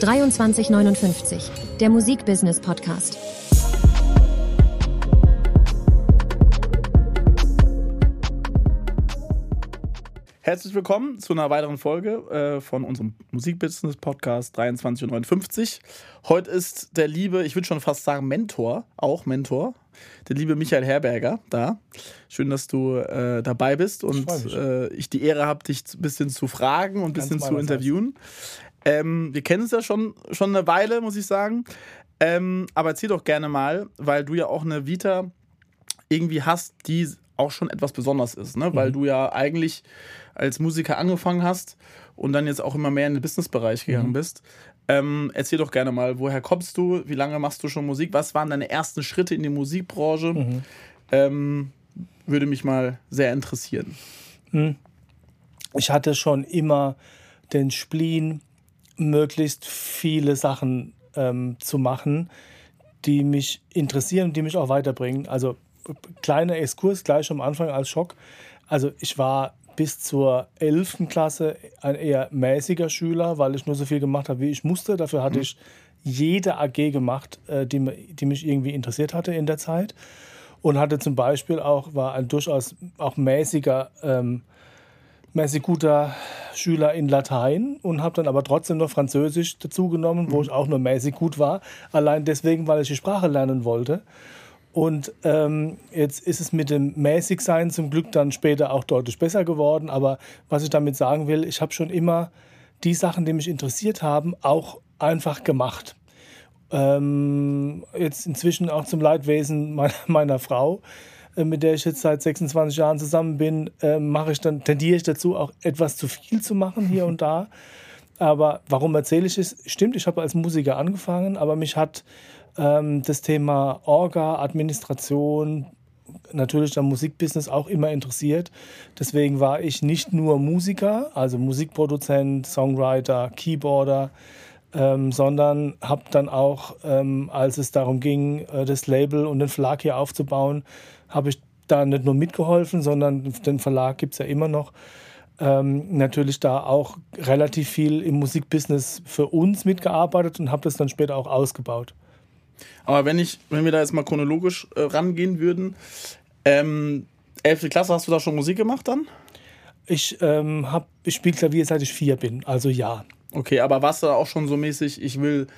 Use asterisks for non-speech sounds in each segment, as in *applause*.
2359, der Musikbusiness Podcast. Herzlich willkommen zu einer weiteren Folge äh, von unserem Musikbusiness Podcast 2359. Heute ist der liebe, ich würde schon fast sagen Mentor, auch Mentor, der liebe Michael Herberger da. Schön, dass du äh, dabei bist und ich, äh, ich die Ehre habe, dich ein bisschen zu fragen und ein bisschen zu interviewen. Ähm, wir kennen es ja schon, schon eine Weile, muss ich sagen. Ähm, aber erzähl doch gerne mal, weil du ja auch eine Vita irgendwie hast, die auch schon etwas besonders ist, ne? weil mhm. du ja eigentlich als Musiker angefangen hast und dann jetzt auch immer mehr in den Businessbereich gegangen mhm. bist. Ähm, erzähl doch gerne mal, woher kommst du? Wie lange machst du schon Musik? Was waren deine ersten Schritte in die Musikbranche? Mhm. Ähm, würde mich mal sehr interessieren. Mhm. Ich hatte schon immer den Spleen, möglichst viele Sachen ähm, zu machen, die mich interessieren die mich auch weiterbringen. Also kleiner Exkurs gleich am Anfang als Schock. Also ich war bis zur 11. Klasse ein eher mäßiger Schüler, weil ich nur so viel gemacht habe, wie ich musste. Dafür hatte mhm. ich jede AG gemacht, äh, die, die mich irgendwie interessiert hatte in der Zeit. Und hatte zum Beispiel auch, war ein durchaus auch mäßiger, ähm, mäßig guter Schüler in Latein und habe dann aber trotzdem noch Französisch dazugenommen, wo ich auch nur mäßig gut war. Allein deswegen, weil ich die Sprache lernen wollte. Und ähm, jetzt ist es mit dem Mäßigsein zum Glück dann später auch deutlich besser geworden. Aber was ich damit sagen will, ich habe schon immer die Sachen, die mich interessiert haben, auch einfach gemacht. Ähm, jetzt inzwischen auch zum Leidwesen meiner, meiner Frau, mit der ich jetzt seit 26 Jahren zusammen bin, äh, mache ich dann tendiere ich dazu, auch etwas zu viel zu machen hier und da. Aber warum erzähle ich es? Stimmt, ich habe als Musiker angefangen, aber mich hat ähm, das Thema Orga, Administration, natürlich das Musikbusiness auch immer interessiert. Deswegen war ich nicht nur Musiker, also Musikproduzent, Songwriter, Keyboarder, ähm, sondern habe dann auch, ähm, als es darum ging, äh, das Label und den Verlag hier aufzubauen, habe ich da nicht nur mitgeholfen, sondern den Verlag gibt es ja immer noch. Ähm, natürlich da auch relativ viel im Musikbusiness für uns mitgearbeitet und habe das dann später auch ausgebaut. Aber wenn ich, wenn wir da jetzt mal chronologisch äh, rangehen würden, ähm, 11. Klasse, hast du da schon Musik gemacht dann? Ich, ähm, ich spiele Klavier seit ich vier bin, also ja. Okay, aber warst du da auch schon so mäßig, ich will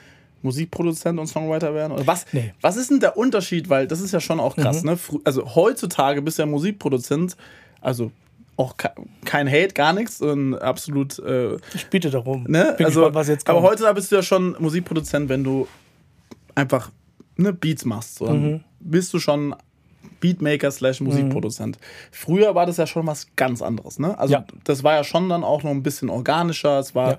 Musikproduzent und Songwriter werden? Oder was, nee. was ist denn der Unterschied? Weil das ist ja schon auch krass, mhm. ne? Also heutzutage bist du ja Musikproduzent, also auch kein Hate, gar nichts und absolut. Äh, ich bitte darum. Ne? Bin also, gespannt, was jetzt kommt. Aber heute bist du ja schon Musikproduzent, wenn du einfach ne, Beats machst. So. Mhm. Bist du schon Beatmaker slash Musikproduzent. Mhm. Früher war das ja schon was ganz anderes, ne? Also ja. das war ja schon dann auch noch ein bisschen organischer. Es war. Ja.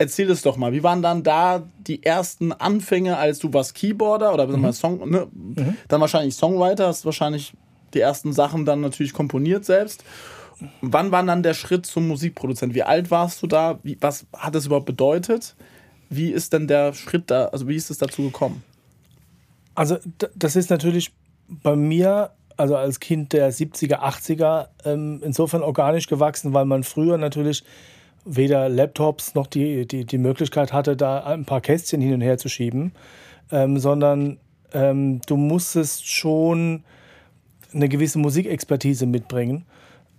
Erzähl es doch mal, wie waren dann da die ersten Anfänge, als du warst Keyboarder oder mhm. Song, ne? Mhm. dann wahrscheinlich Songwriter, hast wahrscheinlich die ersten Sachen dann natürlich komponiert selbst. Wann war dann der Schritt zum Musikproduzent? Wie alt warst du da? Wie, was hat das überhaupt bedeutet? Wie ist denn der Schritt da, also wie ist es dazu gekommen? Also das ist natürlich bei mir, also als Kind der 70er, 80er, ähm, insofern organisch gewachsen, weil man früher natürlich weder Laptops noch die, die, die Möglichkeit hatte, da ein paar Kästchen hin und her zu schieben, ähm, sondern ähm, du musstest schon eine gewisse Musikexpertise mitbringen.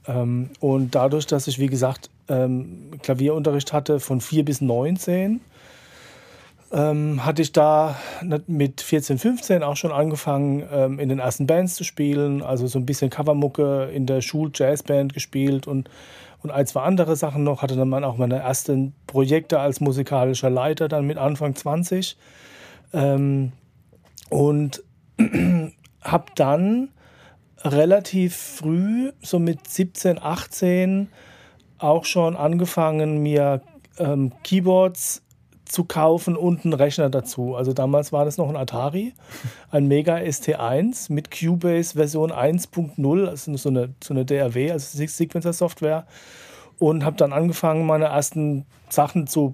Ähm, und dadurch, dass ich, wie gesagt, ähm, Klavierunterricht hatte von 4 bis 19, ähm, hatte ich da mit 14, 15 auch schon angefangen, ähm, in den ersten Bands zu spielen. Also so ein bisschen Covermucke in der Schul-Jazzband gespielt und, und ein, zwei andere Sachen noch. Hatte dann auch meine ersten Projekte als musikalischer Leiter, dann mit Anfang 20. Ähm, und *clears throat* habe dann relativ früh, so mit 17, 18, auch schon angefangen, mir ähm, Keyboards zu kaufen und einen Rechner dazu. Also damals war das noch ein Atari, ein Mega ST1 mit Cubase Version 1.0, also so eine, so eine DRW, also Sequencer-Software. Und habe dann angefangen, meine ersten Sachen zu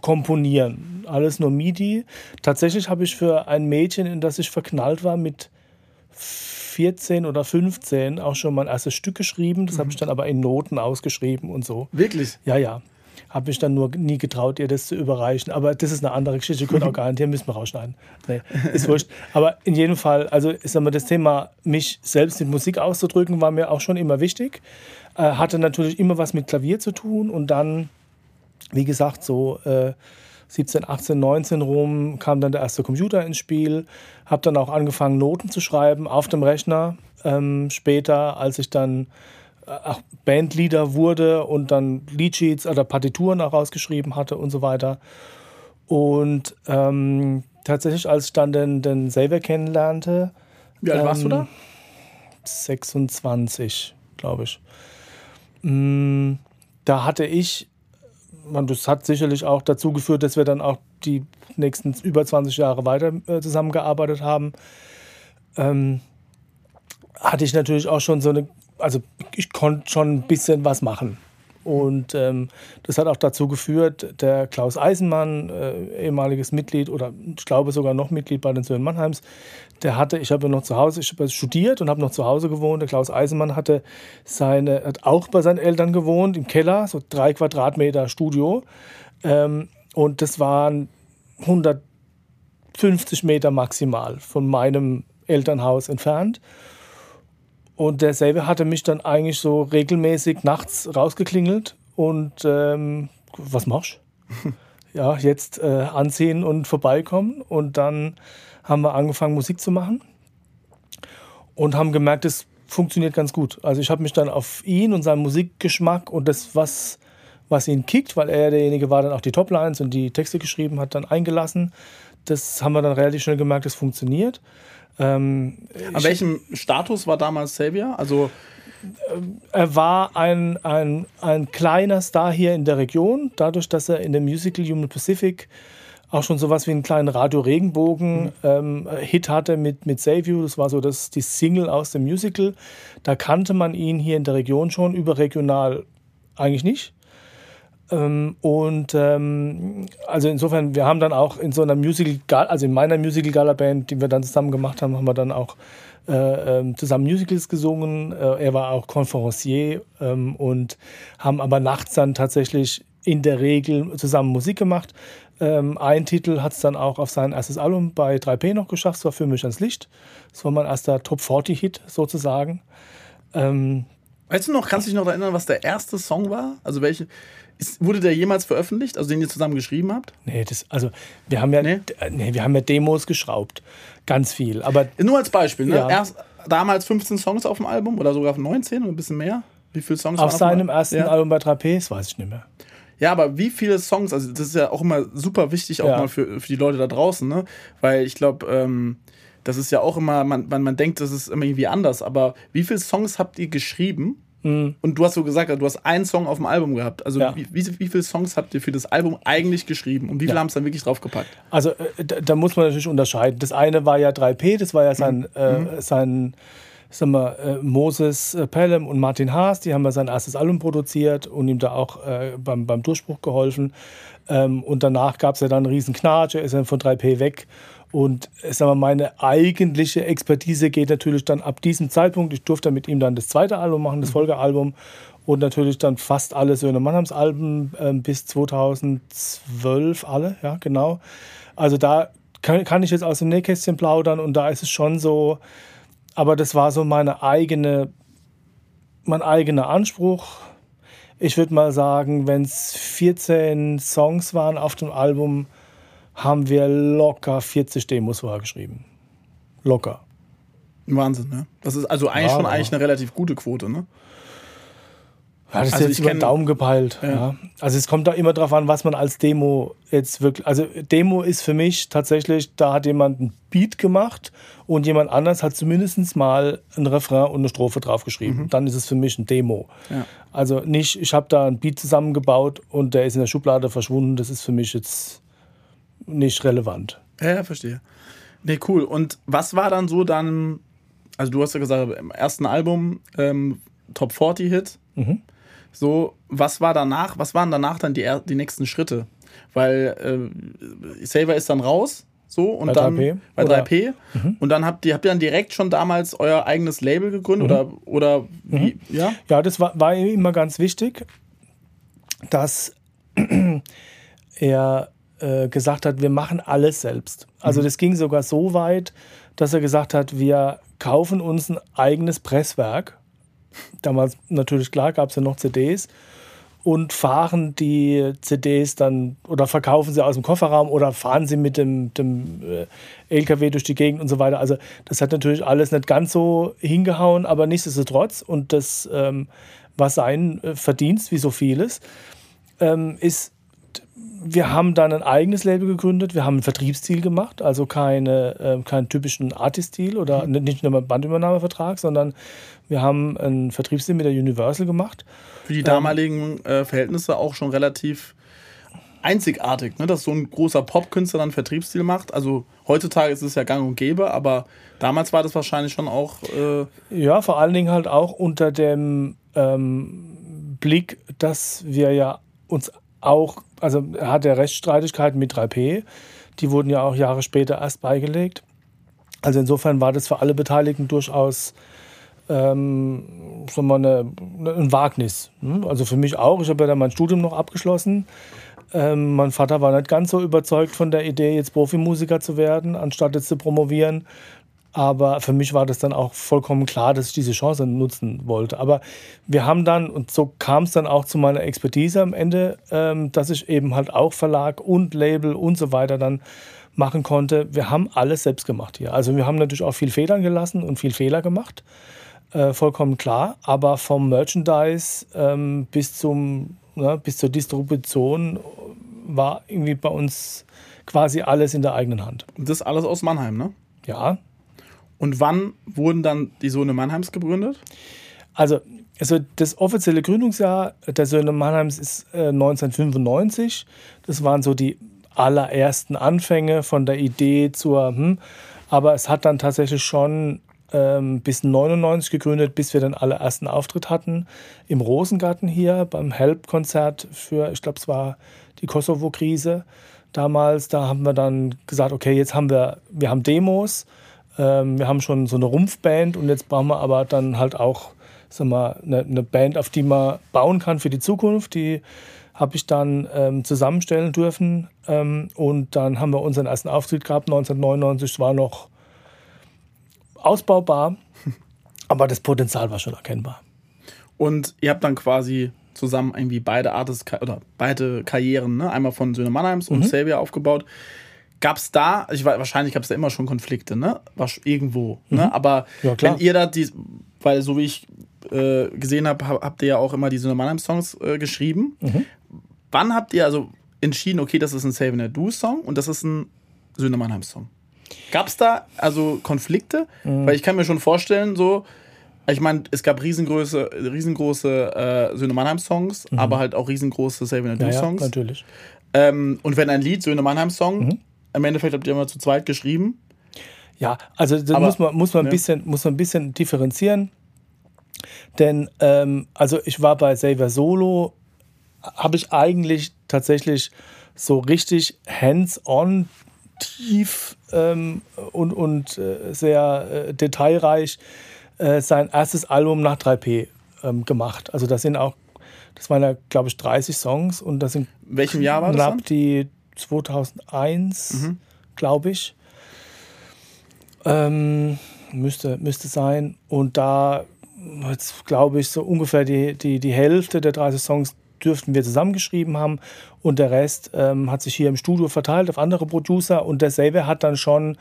komponieren. Alles nur MIDI. Tatsächlich habe ich für ein Mädchen, in das ich verknallt war, mit 14 oder 15 auch schon mein erstes Stück geschrieben. Das mhm. habe ich dann aber in Noten ausgeschrieben und so. Wirklich? Ja, ja. Habe mich dann nur nie getraut, ihr das zu überreichen. Aber das ist eine andere Geschichte. Ihr könnt auch garantieren, müssen wir rausschneiden. Nee, ist wurscht. Aber in jedem Fall, also ich sag mal, das Thema, mich selbst mit Musik auszudrücken, war mir auch schon immer wichtig. Äh, hatte natürlich immer was mit Klavier zu tun und dann, wie gesagt, so äh, 17, 18, 19 rum kam dann der erste Computer ins Spiel. Habe dann auch angefangen, Noten zu schreiben auf dem Rechner. Ähm, später, als ich dann auch Bandleader wurde und dann Leadsheets oder Partituren auch rausgeschrieben hatte und so weiter. Und ähm, tatsächlich, als ich dann den, den Xavier kennenlernte. Wie alt ähm, warst du da? 26, glaube ich. Mm, da hatte ich, man, das hat sicherlich auch dazu geführt, dass wir dann auch die nächsten über 20 Jahre weiter äh, zusammengearbeitet haben. Ähm, hatte ich natürlich auch schon so eine also ich konnte schon ein bisschen was machen. Und ähm, das hat auch dazu geführt, der Klaus Eisenmann, äh, ehemaliges Mitglied oder ich glaube sogar noch Mitglied bei den Söhnen Mannheims, der hatte, ich habe noch zu Hause, ich habe studiert und habe noch zu Hause gewohnt. Der Klaus Eisenmann hatte seine, hat auch bei seinen Eltern gewohnt, im Keller, so drei Quadratmeter Studio. Ähm, und das waren 150 Meter maximal von meinem Elternhaus entfernt. Und derselbe hatte mich dann eigentlich so regelmäßig nachts rausgeklingelt und ähm, was machst du? *laughs* ja, jetzt äh, anziehen und vorbeikommen. Und dann haben wir angefangen, Musik zu machen und haben gemerkt, es funktioniert ganz gut. Also ich habe mich dann auf ihn und seinen Musikgeschmack und das, was, was ihn kickt, weil er derjenige war, dann auch die Toplines und die Texte geschrieben hat, dann eingelassen. Das haben wir dann relativ schnell gemerkt, es funktioniert. Ähm, An welchem Status war damals Xavier? Also er war ein, ein, ein kleiner Star hier in der Region, dadurch, dass er in dem Musical Human Pacific auch schon sowas wie einen kleinen Radio Regenbogen mhm. ähm, Hit hatte mit, mit Save You. Das war so das, die Single aus dem Musical. Da kannte man ihn hier in der Region schon, überregional eigentlich nicht. Ähm, und ähm, also insofern, wir haben dann auch in so einer Musical, also in meiner Musical Gala Band, die wir dann zusammen gemacht haben, haben wir dann auch äh, ähm, zusammen Musicals gesungen. Äh, er war auch Conferencier ähm, und haben aber nachts dann tatsächlich in der Regel zusammen Musik gemacht. Ähm, ein Titel hat es dann auch auf sein erstes Album bei 3P noch geschafft, das war für mich ans Licht. Das war mein erster Top 40 Hit sozusagen. Ähm, weißt du noch, kannst du dich noch erinnern, was der erste Song war? Also welche? Ist, wurde der jemals veröffentlicht, also den ihr zusammen geschrieben habt? Nee, das, also wir haben ja, nee? nee wir haben ja Demos geschraubt. Ganz viel. Aber Nur als Beispiel, ne? Ja. Erst damals 15 Songs auf dem Album oder sogar 19 oder ein bisschen mehr? Wie viele Songs auf seinem ersten ja. Album bei 3P? Das weiß ich nicht mehr. Ja, aber wie viele Songs, also das ist ja auch immer super wichtig, auch ja. mal für, für die Leute da draußen, ne? Weil ich glaube, ähm, das ist ja auch immer, man, man, man denkt, das ist immer irgendwie anders, aber wie viele Songs habt ihr geschrieben? Mhm. Und du hast so gesagt, du hast einen Song auf dem Album gehabt. Also ja. wie, wie, wie, viele Songs habt ihr für das Album eigentlich geschrieben und wie viele ja. haben es dann wirklich draufgepackt? Also äh, da, da, muss man natürlich unterscheiden. Das eine war ja 3P, das war ja sein, mhm. äh, mhm. sein sagen wir, äh, Moses äh, Pelham und Martin Haas, die haben ja sein erstes Album produziert und ihm da auch äh, beim, beim Durchbruch geholfen. Ähm, und danach gab es ja dann einen riesen Knatsch, er ist dann von 3P weg und sagen wir, meine eigentliche Expertise geht natürlich dann ab diesem Zeitpunkt. Ich durfte mit ihm dann das zweite Album machen, das mhm. Folgealbum. Und natürlich dann fast alle Söhne Mannheims Alben äh, bis 2012 alle, ja, genau. Also da kann, kann ich jetzt aus dem Nähkästchen plaudern und da ist es schon so, aber das war so meine eigene, mein eigener Anspruch. Ich würde mal sagen, wenn es 14 Songs waren auf dem Album, haben wir locker 40 Demos vorher geschrieben. Locker. Wahnsinn, ne? Das ist also eigentlich ja, schon eigentlich eine relativ gute Quote, ne? Ja, das ist also jetzt über den Daumen gepeilt. Ja. ja. Also es kommt da immer drauf an, was man als Demo jetzt wirklich. Also Demo ist für mich tatsächlich, da hat jemand ein Beat gemacht und jemand anders hat zumindest mal ein Refrain und eine Strophe draufgeschrieben. Mhm. Dann ist es für mich ein Demo. Ja. Also nicht, ich habe da ein Beat zusammengebaut und der ist in der Schublade verschwunden. Das ist für mich jetzt nicht relevant. Ja, verstehe. Nee, cool. Und was war dann so dann, also du hast ja gesagt, im ersten Album ähm, Top 40 Hit. Mhm. So, was war danach, was waren danach dann die, die nächsten Schritte? Weil äh, Saver ist dann raus, so und bei dann 3P, bei 3P mhm. und dann habt ihr habt ihr dann direkt schon damals euer eigenes Label gegründet mhm. oder oder wie, mhm. ja? Ja, das war, war immer ganz wichtig, dass *clears throat* er äh, gesagt hat, wir machen alles selbst. Also das ging sogar so weit, dass er gesagt hat, wir kaufen uns ein eigenes Presswerk. Damals natürlich klar gab es ja noch CDs und fahren die CDs dann oder verkaufen sie aus dem Kofferraum oder fahren sie mit dem, dem äh, LKW durch die Gegend und so weiter. Also das hat natürlich alles nicht ganz so hingehauen, aber nichtsdestotrotz und das ähm, war sein äh, Verdienst, wie so vieles, ähm, ist wir haben dann ein eigenes Label gegründet, wir haben ein Vertriebsstil gemacht, also keine, äh, keinen typischen Artist-Stil oder mhm. nicht nur einen Bandübernahmevertrag, sondern wir haben einen Vertriebsstil mit der Universal gemacht. Für die damaligen äh, Verhältnisse auch schon relativ einzigartig, ne? dass so ein großer Popkünstler dann Vertriebsstil macht. Also heutzutage ist es ja gang und gäbe, aber damals war das wahrscheinlich schon auch. Äh ja, vor allen Dingen halt auch unter dem ähm, Blick, dass wir ja uns auch, also er hat ja Rechtsstreitigkeiten mit 3P, die wurden ja auch Jahre später erst beigelegt. Also insofern war das für alle Beteiligten durchaus ähm, sagen wir eine, ein Wagnis. Hm? Also für mich auch. Ich habe ja dann mein Studium noch abgeschlossen. Ähm, mein Vater war nicht ganz so überzeugt von der Idee, jetzt Profimusiker zu werden, anstatt jetzt zu promovieren. Aber für mich war das dann auch vollkommen klar, dass ich diese Chance nutzen wollte. Aber wir haben dann, und so kam es dann auch zu meiner Expertise am Ende, ähm, dass ich eben halt auch Verlag und Label und so weiter dann machen konnte. Wir haben alles selbst gemacht hier. Also wir haben natürlich auch viel Federn gelassen und viel Fehler gemacht. Äh, vollkommen klar. Aber vom Merchandise ähm, bis, zum, ne, bis zur Distribution war irgendwie bei uns quasi alles in der eigenen Hand. Und das alles aus Mannheim, ne? Ja, und wann wurden dann die Söhne Mannheims gegründet? Also, also das offizielle Gründungsjahr der Söhne Mannheims ist äh, 1995. Das waren so die allerersten Anfänge von der Idee zur, hm, aber es hat dann tatsächlich schon ähm, bis 99 gegründet, bis wir den allerersten Auftritt hatten im Rosengarten hier beim Help-Konzert für, ich glaube, es war die Kosovo-Krise damals. Da haben wir dann gesagt, okay, jetzt haben wir, wir haben Demos ähm, wir haben schon so eine Rumpfband und jetzt brauchen wir aber dann halt auch sagen wir, eine, eine Band, auf die man bauen kann für die Zukunft. Die habe ich dann ähm, zusammenstellen dürfen. Ähm, und dann haben wir unseren ersten Auftritt gehabt, 1999. Es war noch ausbaubar, *laughs* aber das Potenzial war schon erkennbar. Und ihr habt dann quasi zusammen irgendwie beide Artists oder beide Karrieren, ne? einmal von Söhne Mannheims und mhm. Xavier aufgebaut. Gab es da, ich weiß, wahrscheinlich gab es da immer schon Konflikte, ne? Irgendwo. Ne? Mhm. Ne? Aber ja, wenn ihr da die, weil so wie ich äh, gesehen habe, habt ihr ja auch immer diese Mannheim-Songs äh, geschrieben. Mhm. Wann habt ihr also entschieden, okay, das ist ein Save and Do-Song und das ist ein Söhne Mannheim-Song? Gab es da also Konflikte? Mhm. Weil ich kann mir schon vorstellen, so, ich meine, es gab riesengroße, riesengroße äh, Söhne Mannheim-Songs, mhm. aber halt auch riesengroße Save and Do-Songs. Ja, ja, natürlich. Ähm, und wenn ein Lied, Söhne Mannheim-Song, mhm im Endeffekt habt ihr immer zu zweit geschrieben. Ja, also da muss man, muss, man ein bisschen, muss man ein bisschen differenzieren. Denn ähm, also ich war bei Saver Solo, habe ich eigentlich tatsächlich so richtig hands-on, tief ähm, und, und äh, sehr äh, detailreich äh, sein erstes Album nach 3P ähm, gemacht. Also das sind auch, das waren ja, glaube ich, 30 Songs und das sind welchem Jahr war das? Knapp die 2001, mhm. glaube ich. Ähm, müsste, müsste sein. Und da, jetzt glaube ich, so ungefähr die, die, die Hälfte der 30 Songs dürften wir zusammengeschrieben haben und der Rest ähm, hat sich hier im Studio verteilt auf andere Producer und der selber hat dann schon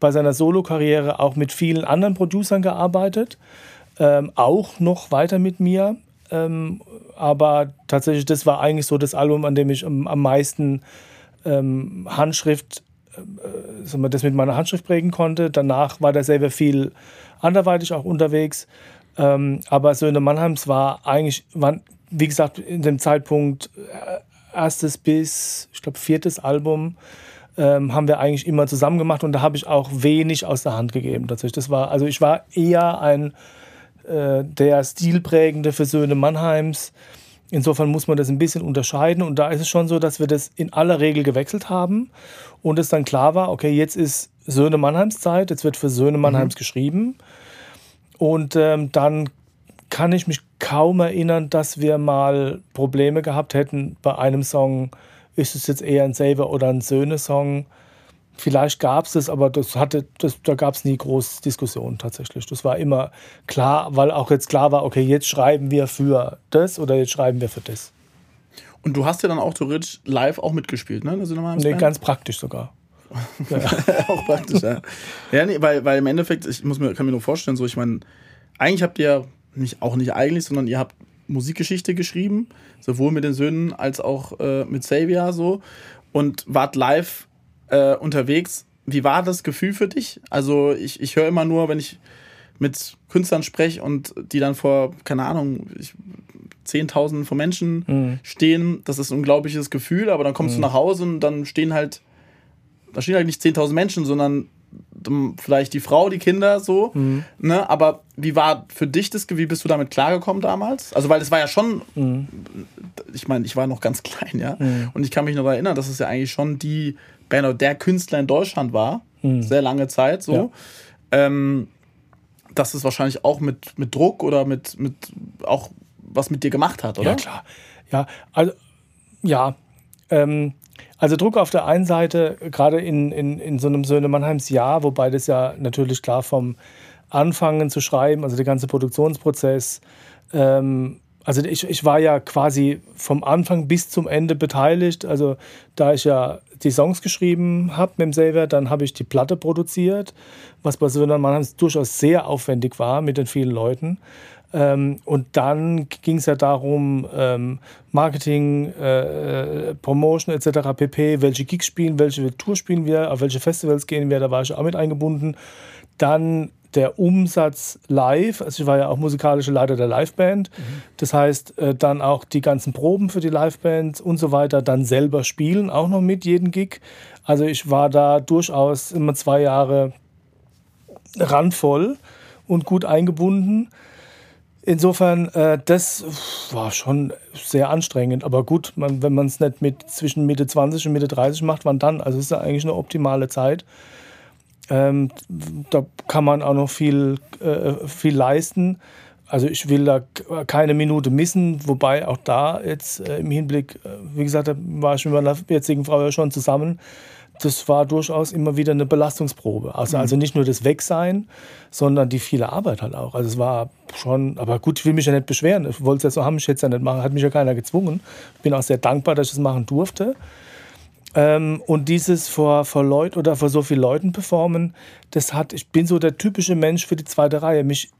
bei seiner Solo-Karriere auch mit vielen anderen Producern gearbeitet, ähm, auch noch weiter mit mir. Ähm, aber tatsächlich, das war eigentlich so das Album, an dem ich am, am meisten ähm, Handschrift, äh, das mit meiner Handschrift prägen konnte. Danach war der selber viel anderweitig auch unterwegs. Ähm, aber Söhne Mannheims war eigentlich, waren, wie gesagt, in dem Zeitpunkt äh, erstes bis, ich glaube, viertes Album ähm, haben wir eigentlich immer zusammen gemacht und da habe ich auch wenig aus der Hand gegeben. Tatsächlich. Das war, also ich war eher ein äh, der Stilprägende für Söhne Mannheims. Insofern muss man das ein bisschen unterscheiden. Und da ist es schon so, dass wir das in aller Regel gewechselt haben und es dann klar war, okay, jetzt ist Söhne Mannheims Zeit, jetzt wird für Söhne Mannheims mhm. geschrieben. Und ähm, dann kann ich mich kaum erinnern, dass wir mal Probleme gehabt hätten bei einem Song. Ist es jetzt eher ein Saver oder ein Söhne-Song? Vielleicht gab es es, aber das hatte, das, da gab es nie große Diskussionen tatsächlich. Das war immer klar, weil auch jetzt klar war, okay, jetzt schreiben wir für das oder jetzt schreiben wir für das. Und du hast ja dann auch theoretisch live auch mitgespielt, ne? Also nee, ganz praktisch sogar. Ja. *laughs* auch praktisch, ja. Ja, nee, weil, weil im Endeffekt, ich muss mir, kann mir nur vorstellen, so, ich meine, eigentlich habt ihr nicht, auch nicht eigentlich, sondern ihr habt Musikgeschichte geschrieben, sowohl mit den Söhnen als auch äh, mit Xavier so und wart live äh, unterwegs. Wie war das Gefühl für dich? Also ich, ich höre immer nur, wenn ich mit Künstlern spreche und die dann vor, keine Ahnung, Zehntausenden von Menschen mhm. stehen, das ist ein unglaubliches Gefühl, aber dann kommst mhm. du nach Hause und dann stehen halt, da stehen halt nicht 10.000 Menschen, sondern vielleicht die Frau, die Kinder so, mhm. ne? Aber wie war für dich das, wie bist du damit klargekommen damals? Also, weil es war ja schon, mhm. ich meine, ich war noch ganz *laughs* klein, ja, mhm. und ich kann mich noch erinnern, dass es ja eigentlich schon die Oder der Künstler in Deutschland war, mhm. sehr lange Zeit so. Ja. Ähm, dass es wahrscheinlich auch mit, mit Druck oder mit, mit auch was mit dir gemacht hat, oder? Ja, klar. Ja, also, ja. Ähm, also Druck auf der einen Seite, gerade in, in, in so einem Söhne Mannheims Jahr, wobei das ja natürlich klar vom Anfangen zu schreiben, also der ganze Produktionsprozess, ähm, also ich, ich war ja quasi vom Anfang bis zum Ende beteiligt. Also da ich ja die Songs geschrieben habe mit dem Saver, dann habe ich die Platte produziert, was bei Söhne Mannheims durchaus sehr aufwendig war mit den vielen Leuten. Ähm, und dann ging es ja darum, ähm, Marketing, äh, äh Promotion etc. pp, welche Gigs spielen, welche Tour spielen wir, auf welche Festivals gehen wir, da war ich auch mit eingebunden. Dann der Umsatz live, also ich war ja auch musikalischer Leiter der Liveband, mhm. das heißt äh, dann auch die ganzen Proben für die Liveband und so weiter, dann selber spielen, auch noch mit jeden Gig. Also ich war da durchaus immer zwei Jahre randvoll und gut eingebunden. Insofern, äh, das war schon sehr anstrengend. Aber gut, man, wenn man es nicht mit zwischen Mitte 20 und Mitte 30 macht, wann dann? Also es ist ja eigentlich eine optimale Zeit. Ähm, da kann man auch noch viel, äh, viel leisten. Also ich will da keine Minute missen, wobei auch da jetzt äh, im Hinblick, äh, wie gesagt, da war ich mit meiner jetzigen Frau ja schon zusammen das war durchaus immer wieder eine Belastungsprobe. Also, mhm. also nicht nur das Wegsein, sondern die viele Arbeit halt auch. Also es war schon, aber gut, ich will mich ja nicht beschweren. Ich wollte es ja so haben, ich hätte es ja nicht machen, hat mich ja keiner gezwungen. Ich bin auch sehr dankbar, dass ich es machen durfte. Ähm, und dieses vor, vor Leuten oder vor so vielen Leuten performen, das hat, ich bin so der typische Mensch für die zweite Reihe. Mich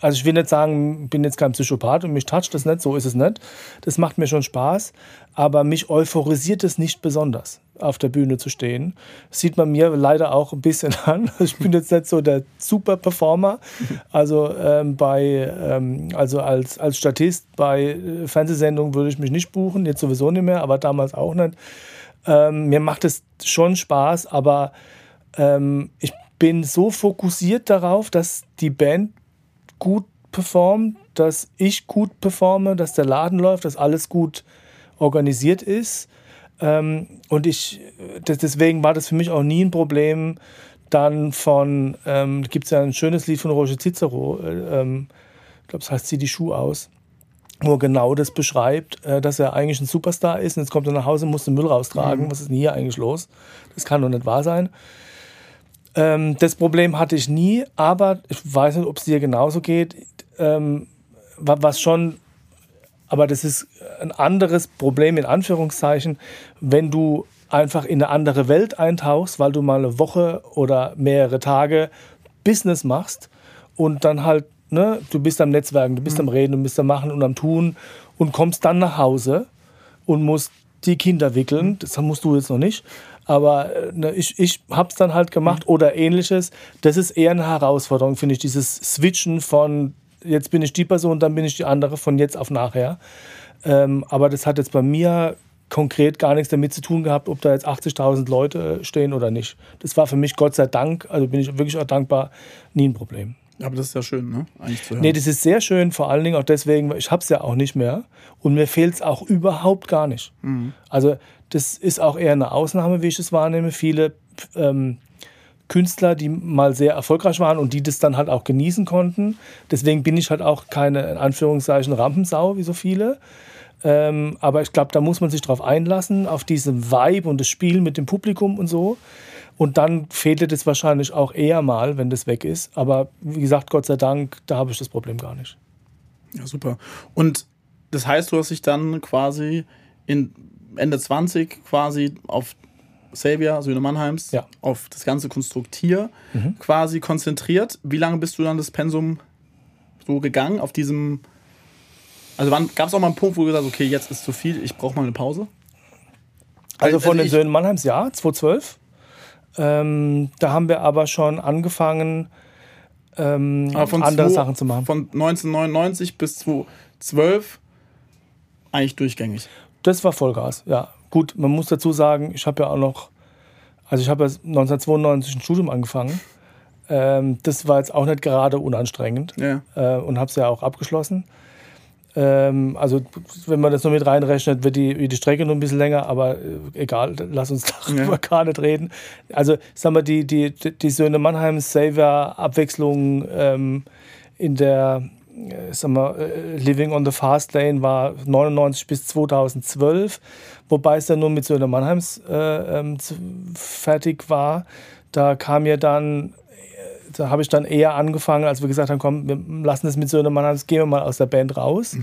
also ich will nicht sagen, ich bin jetzt kein Psychopath und mich toucht das nicht, so ist es nicht. Das macht mir schon Spaß, aber mich euphorisiert es nicht besonders, auf der Bühne zu stehen. Das sieht man mir leider auch ein bisschen *laughs* an. Ich bin jetzt nicht so der Super-Performer. Also, ähm, bei, ähm, also als, als Statist bei äh, Fernsehsendungen würde ich mich nicht buchen, jetzt sowieso nicht mehr, aber damals auch nicht. Ähm, mir macht es schon Spaß, aber ähm, ich bin so fokussiert darauf, dass die Band gut performt, dass ich gut performe, dass der Laden läuft, dass alles gut organisiert ist. Ähm, und ich, deswegen war das für mich auch nie ein Problem, dann von, ähm, gibt es ja ein schönes Lied von Roger Cicero, äh, ähm, ich glaube, es heißt Zieh die Schuhe aus, wo er genau das beschreibt, äh, dass er eigentlich ein Superstar ist und jetzt kommt er nach Hause und muss den Müll raustragen. Mhm. Was ist denn hier eigentlich los? Das kann doch nicht wahr sein. Ähm, das Problem hatte ich nie, aber ich weiß nicht, ob es dir genauso geht. Ähm, was schon, aber das ist ein anderes Problem in Anführungszeichen, wenn du einfach in eine andere Welt eintauchst, weil du mal eine Woche oder mehrere Tage Business machst und dann halt, ne, du bist am Netzwerken, du bist mhm. am Reden, du bist am Machen und am Tun und kommst dann nach Hause und musst die Kinder wickeln. Mhm. Das musst du jetzt noch nicht. Aber äh, ne, ich, ich habe es dann halt gemacht mhm. oder ähnliches. Das ist eher eine Herausforderung, finde ich, dieses Switchen von jetzt bin ich die Person, dann bin ich die andere von jetzt auf nachher. Ähm, aber das hat jetzt bei mir konkret gar nichts damit zu tun gehabt, ob da jetzt 80.000 Leute stehen oder nicht. Das war für mich Gott sei Dank, also bin ich wirklich auch dankbar, nie ein Problem. Aber das ist ja schön, ne? Eigentlich zu hören. Nee, das ist sehr schön, vor allen Dingen auch deswegen, ich habe es ja auch nicht mehr und mir fehlt es auch überhaupt gar nicht. Mhm. Also das ist auch eher eine Ausnahme, wie ich es wahrnehme. Viele ähm, Künstler, die mal sehr erfolgreich waren und die das dann halt auch genießen konnten. Deswegen bin ich halt auch keine, in Anführungszeichen, Rampensau wie so viele. Ähm, aber ich glaube, da muss man sich drauf einlassen, auf diesen Vibe und das Spiel mit dem Publikum und so. Und dann fehlt es wahrscheinlich auch eher mal, wenn das weg ist. Aber wie gesagt, Gott sei Dank, da habe ich das Problem gar nicht. Ja, super. Und das heißt, du hast dich dann quasi in Ende 20 quasi auf Xavier, Söhne Mannheims, Ja. auf das ganze Konstruktier quasi konzentriert. Wie lange bist du dann das Pensum so gegangen auf diesem. Also gab es auch mal einen Punkt, wo du gesagt hast, okay, jetzt ist zu viel, ich brauche mal eine Pause? Also von den ich- Söhnen Mannheims, ja, 2012. Ähm, da haben wir aber schon angefangen, ähm, andere zwei- Sachen zu machen. Von 1999 bis 2012 eigentlich durchgängig. Das war Vollgas, ja. Gut, man muss dazu sagen, ich habe ja auch noch, also ich habe ja 1992 ein Studium angefangen. Ähm, das war jetzt auch nicht gerade unanstrengend Ja. äh, und habe es ja auch abgeschlossen. Ähm, also wenn man das nur mit reinrechnet, wird die, wird die Strecke nur ein bisschen länger, aber äh, egal, lass uns *laughs* darüber Ja. gar nicht reden. Also sagen wir, die, die, die Söhne Mannheim, Savior, Abwechslung ähm, in der äh, sagen wir, äh, Living on the Fast Lane war 99 bis 2012, wobei es dann nur mit Söhne Mannheims äh, ähm, fertig war. Da kam ja dann da habe ich dann eher angefangen, als wir gesagt haben, komm, wir lassen es mit Söhne Mannheims, gehen wir mal aus der Band raus,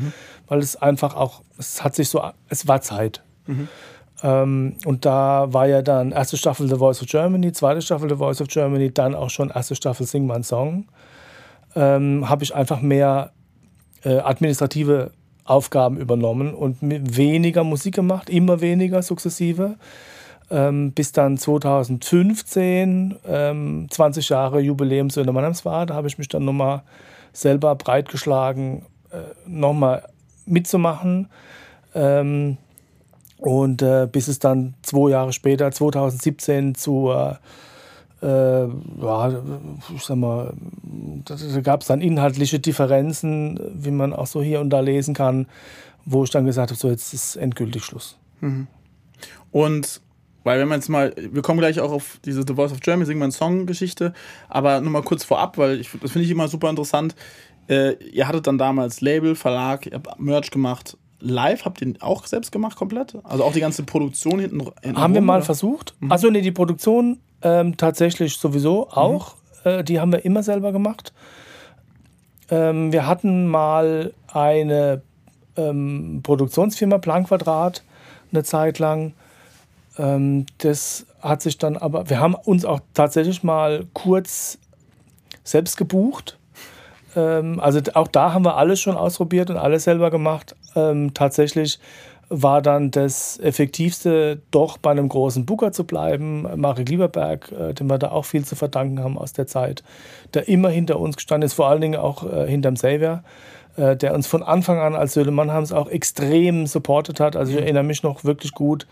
weil es einfach auch, es hat sich so, es war Zeit. Ähm, und da war ja dann erste Staffel The Voice of Germany, zweite Staffel The Voice of Germany, dann auch schon erste Staffel Sing My Song. Ähm, habe ich einfach mehr äh, administrative Aufgaben übernommen und weniger Musik gemacht, immer weniger sukzessive ähm, bis dann 2015, ähm, 20 Jahre Jubiläum Söhne Mannheims war. Da habe ich mich dann nochmal selber breitgeschlagen, äh, nochmal mitzumachen. Ähm, und äh, bis es dann zwei Jahre später, 2017, zur, äh, ja, ich sag mal, da, da gab es dann inhaltliche Differenzen, wie man auch so hier und da lesen kann, wo ich dann gesagt habe, so jetzt ist endgültig Schluss. Und weil wenn man jetzt mal, wir kommen gleich auch auf diese The Voice of Germany, singen wir eine Song-Geschichte, aber nur mal kurz vorab, weil ich, das finde ich immer super interessant. Äh, ihr hattet dann damals Label, Verlag, ihr habt Merch gemacht. Live habt ihr auch selbst gemacht komplett? Also auch die ganze Produktion hinten. hinten Haben wir rum, mal oder? versucht. Also nee, die Produktion ähm, tatsächlich sowieso auch. Äh, die haben wir immer selber gemacht. Ähm, wir hatten mal eine ähm, Produktionsfirma, Planquadrat, eine Zeit lang. Ähm, das hat sich dann aber, wir haben uns auch tatsächlich mal kurz selbst gebucht. Ähm, also auch da haben wir alles schon ausprobiert und alles selber gemacht. Ähm, tatsächlich war dann das Effektivste, doch bei einem großen Booker zu bleiben. Marek Lieberberg, äh, dem wir da auch viel zu verdanken haben aus der Zeit, der immer hinter uns gestanden ist, vor allen Dingen auch äh, hinterm Xavier, äh, der uns von Anfang an als Söhle Mannheims auch extrem supportet hat. Also ich erinnere mich noch wirklich gut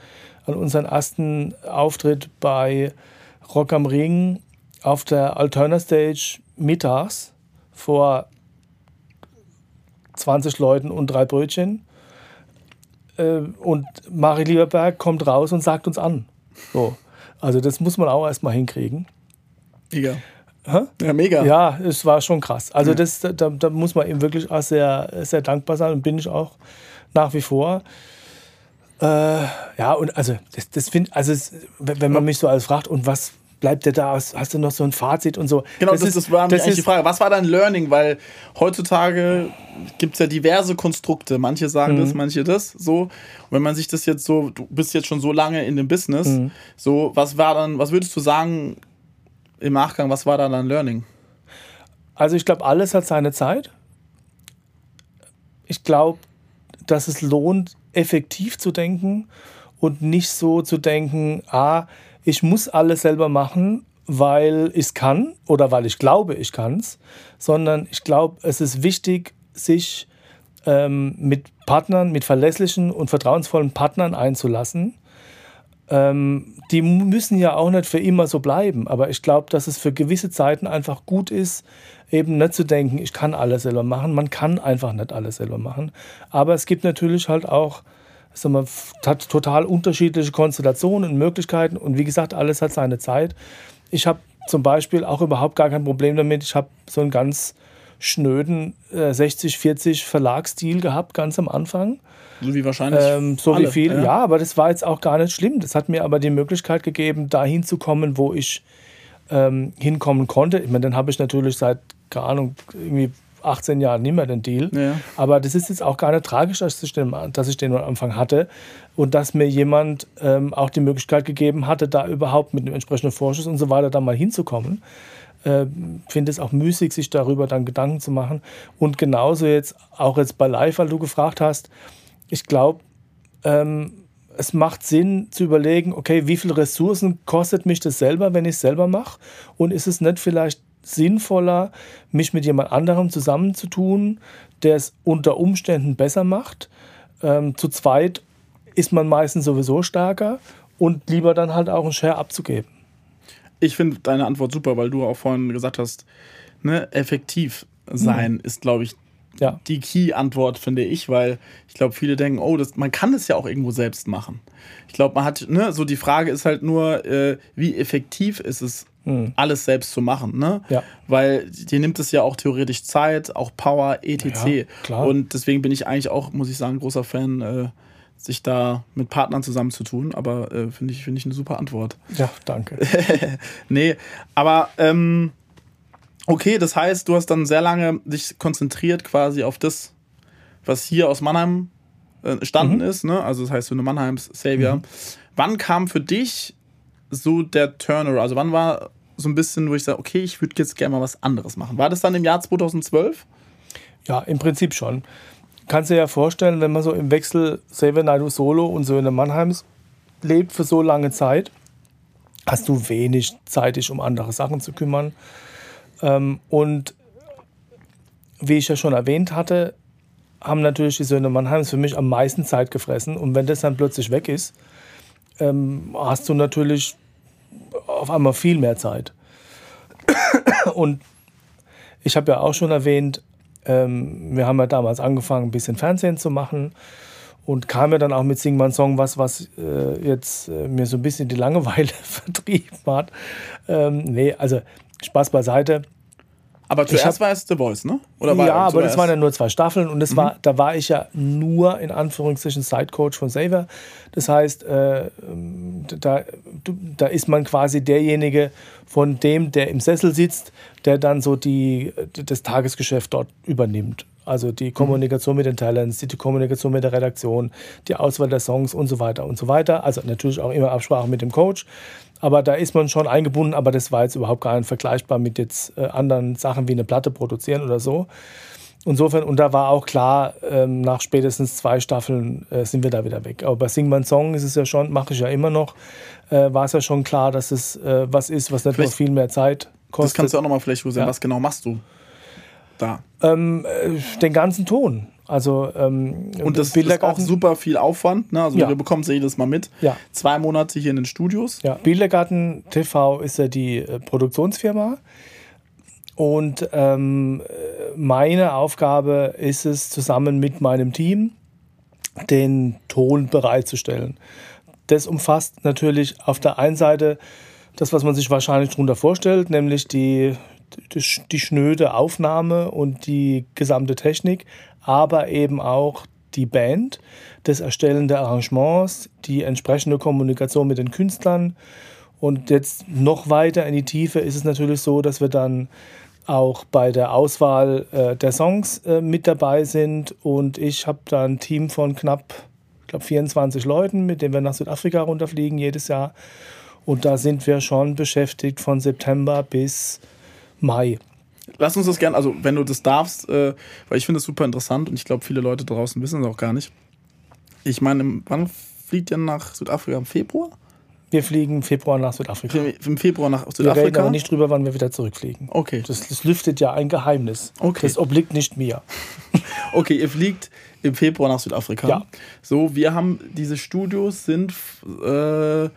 an unseren ersten Auftritt bei Rock am Ring auf der Alterna Stage mittags vor 20 Leuten und drei Brötchen. Äh, Und Marie Lieberberg kommt raus und sagt uns an. So. Also das muss man auch erstmal hinkriegen. Mega. Hä? Ja, mega. Ja, es war schon krass. Also das, da, da muss man ihm wirklich auch sehr, sehr dankbar sein und bin ich auch nach wie vor. Äh, ja, und also das, das finde also es, wenn man mich so alles fragt, und was bleibt dir da? Hast du noch so ein Fazit und so? Genau, das, das, war nämlich das eigentlich die ist- Frage. Was war dein Learning? Weil heutzutage gibt es ja diverse Konstrukte. Manche sagen Mhm. das, manche das. So. Und wenn man sich das jetzt so, du bist jetzt schon so lange in dem Business, Mhm. so, was war dann, was würdest du sagen im Nachgang, was war da dein Learning? Also ich glaube, alles hat seine Zeit. Ich glaube, dass es lohnt, effektiv zu denken und nicht so zu denken, ah, ich muss alles selber machen, weil ich es kann oder weil ich glaube, ich kann es, sondern ich glaube, es ist wichtig, sich ähm, mit Partnern, mit verlässlichen und vertrauensvollen Partnern einzulassen. Ähm, die müssen ja auch nicht für immer so bleiben, aber ich glaube, dass es für gewisse Zeiten einfach gut ist, eben nicht zu denken, ich kann alles selber machen. Man kann einfach nicht alles selber machen. Aber es gibt natürlich halt auch, sagen wir, total unterschiedliche Konstellationen und Möglichkeiten und wie gesagt, alles hat seine Zeit. Ich habe zum Beispiel auch überhaupt gar kein Problem damit. Ich habe so einen ganz schnöden äh, 60-40 Verlagsstil gehabt, ganz am Anfang. So wie wahrscheinlich. Ähm, so alle, wie viel, ja. ja. aber das war jetzt auch gar nicht schlimm. Das hat mir aber die Möglichkeit gegeben, da hinzukommen, wo ich ähm, hinkommen konnte. Ich meine, dann habe ich natürlich seit, keine Ahnung, irgendwie 18 Jahren nicht mehr den Deal. Ja. Aber das ist jetzt auch gar nicht tragisch, dass ich den, dass ich den am Anfang hatte und dass mir jemand ähm, auch die Möglichkeit gegeben hatte, da überhaupt mit dem entsprechenden Vorschuss und so weiter da mal hinzukommen. Äh, finde es auch müßig, sich darüber dann Gedanken zu machen. Und genauso jetzt auch jetzt bei Live, weil du gefragt hast, ich glaube, ähm, es macht Sinn zu überlegen, okay, wie viele Ressourcen kostet mich das selber, wenn ich es selber mache? Und ist es nicht vielleicht sinnvoller, mich mit jemand anderem zusammenzutun, der es unter Umständen besser macht? Ähm, zu zweit ist man meistens sowieso stärker und lieber dann halt auch einen Share abzugeben. Ich finde deine Antwort super, weil du auch vorhin gesagt hast, ne, effektiv sein ist, glaube ich, Ja. die Key-Antwort, finde ich, weil ich glaube, viele denken, oh, das, man kann es ja auch irgendwo selbst machen. Ich glaube, man hat, ne, so die Frage ist halt nur, äh, wie effektiv ist es, alles selbst zu machen, ne? Ja. Weil dir nimmt es ja auch theoretisch Zeit, auch Power, etc. Ja, klar. Und deswegen bin ich eigentlich auch, muss ich sagen, großer Fan, äh, sich da mit Partnern zusammenzutun. Aber äh, finde ich, finde ich eine super Antwort. Ja, danke. *laughs* Nee, aber ähm, okay, das heißt, du hast dann sehr lange dich konzentriert quasi auf das, was hier aus Mannheim äh, entstanden ist, ne? Also das heißt, so eine Mannheims Savior. Wann kam für dich so der Turner? Also wann war so ein bisschen, wo ich sage, okay, ich würde jetzt gerne mal was anderes machen. War das dann im Jahr 2012? Ja, im Prinzip schon. Kannst dir ja vorstellen, wenn man so im Wechsel Xavier Naidoo Solo und Söhne Mannheims lebt für so lange Zeit, hast du wenig Zeit, dich um andere Sachen zu kümmern. Ähm, und wie ich ja schon erwähnt hatte, haben natürlich die Söhne Mannheims für mich am meisten Zeit gefressen. Und wenn das dann plötzlich weg ist, ähm, hast du natürlich auf einmal viel mehr Zeit. *coughs* Und ich habe ja auch schon erwähnt, ähm, wir haben ja damals angefangen, ein bisschen Fernsehen zu machen und kam ja dann auch mit Sing Man Song was, was äh, jetzt äh, mir so ein bisschen die Langeweile *laughs* vertrieben hat. Ähm, nee, also Spaß beiseite. Aber zuerst hab- war es The Voice, ne? Oder war ja, aber das waren ja nur zwei Staffeln und das war, da war ich ja nur in Anführungszeichen Sidecoach von Saver. Das heißt, äh, ähm, da, da ist man quasi derjenige von dem, der im Sessel sitzt, der dann so die, das Tagesgeschäft dort übernimmt. Also die Kommunikation mit den Talents, die Kommunikation mit der Redaktion, die Auswahl der Songs und so weiter und so weiter. Also natürlich auch immer Absprache mit dem Coach. Aber da ist man schon eingebunden, aber das war jetzt überhaupt gar nicht vergleichbar mit jetzt äh, anderen Sachen wie eine Platte produzieren oder so. Insofern, und da war auch klar, ähm, nach spätestens zwei Staffeln äh, sind wir da wieder weg. Aber bei Sing My Song ist es ja schon, mache ich ja immer noch, äh, war es ja schon klar, dass es äh, was ist, was nicht Vielleicht- viel mehr Zeit kostet. Das kannst du auch nochmal vielleicht sagen. Ja. Was genau machst du da? ähm, äh, den ganzen Ton. Also ähm, Und das ist auch super viel Aufwand. Ne? Also Ja. wir bekommen es ja jedes Mal mit. Ja. Zwei Monate hier in den Studios. Ja, Bildergarten TV ist ja die äh, Produktionsfirma. Und ähm, äh, meine Aufgabe ist es, zusammen mit meinem Team den Ton bereitzustellen. Das umfasst natürlich auf der einen Seite das, was man sich wahrscheinlich darunter vorstellt, nämlich die, die, die schnöde Aufnahme und die gesamte Technik, aber eben auch die Band, das Erstellen der Arrangements, die entsprechende Kommunikation mit den Künstlern. Und jetzt noch weiter in die Tiefe ist es natürlich so, dass wir dann auch bei der Auswahl äh, der Songs äh, mit dabei sind. Und ich habe da ein Team von knapp, ich glaube, 24 Leuten, mit denen wir nach Südafrika runterfliegen jedes Jahr. Und da sind wir schon beschäftigt von September bis Mai. Lass uns das gerne, also wenn du das darfst, äh, weil ich finde es super interessant und ich glaube, viele Leute draußen wissen es auch gar nicht. Ich meine, wann fliegt ihr nach Südafrika? Im Februar? Wir fliegen im Februar nach Südafrika. Im Februar nach Wir reden Südafrika? aber nicht drüber, wann wir wieder zurückfliegen. Okay. Das, das lüftet ja ein Geheimnis. Okay. Das obliegt nicht mir. *laughs* Okay, ihr fliegt im Februar nach Südafrika. Ja. So, wir haben diese Studios sind äh,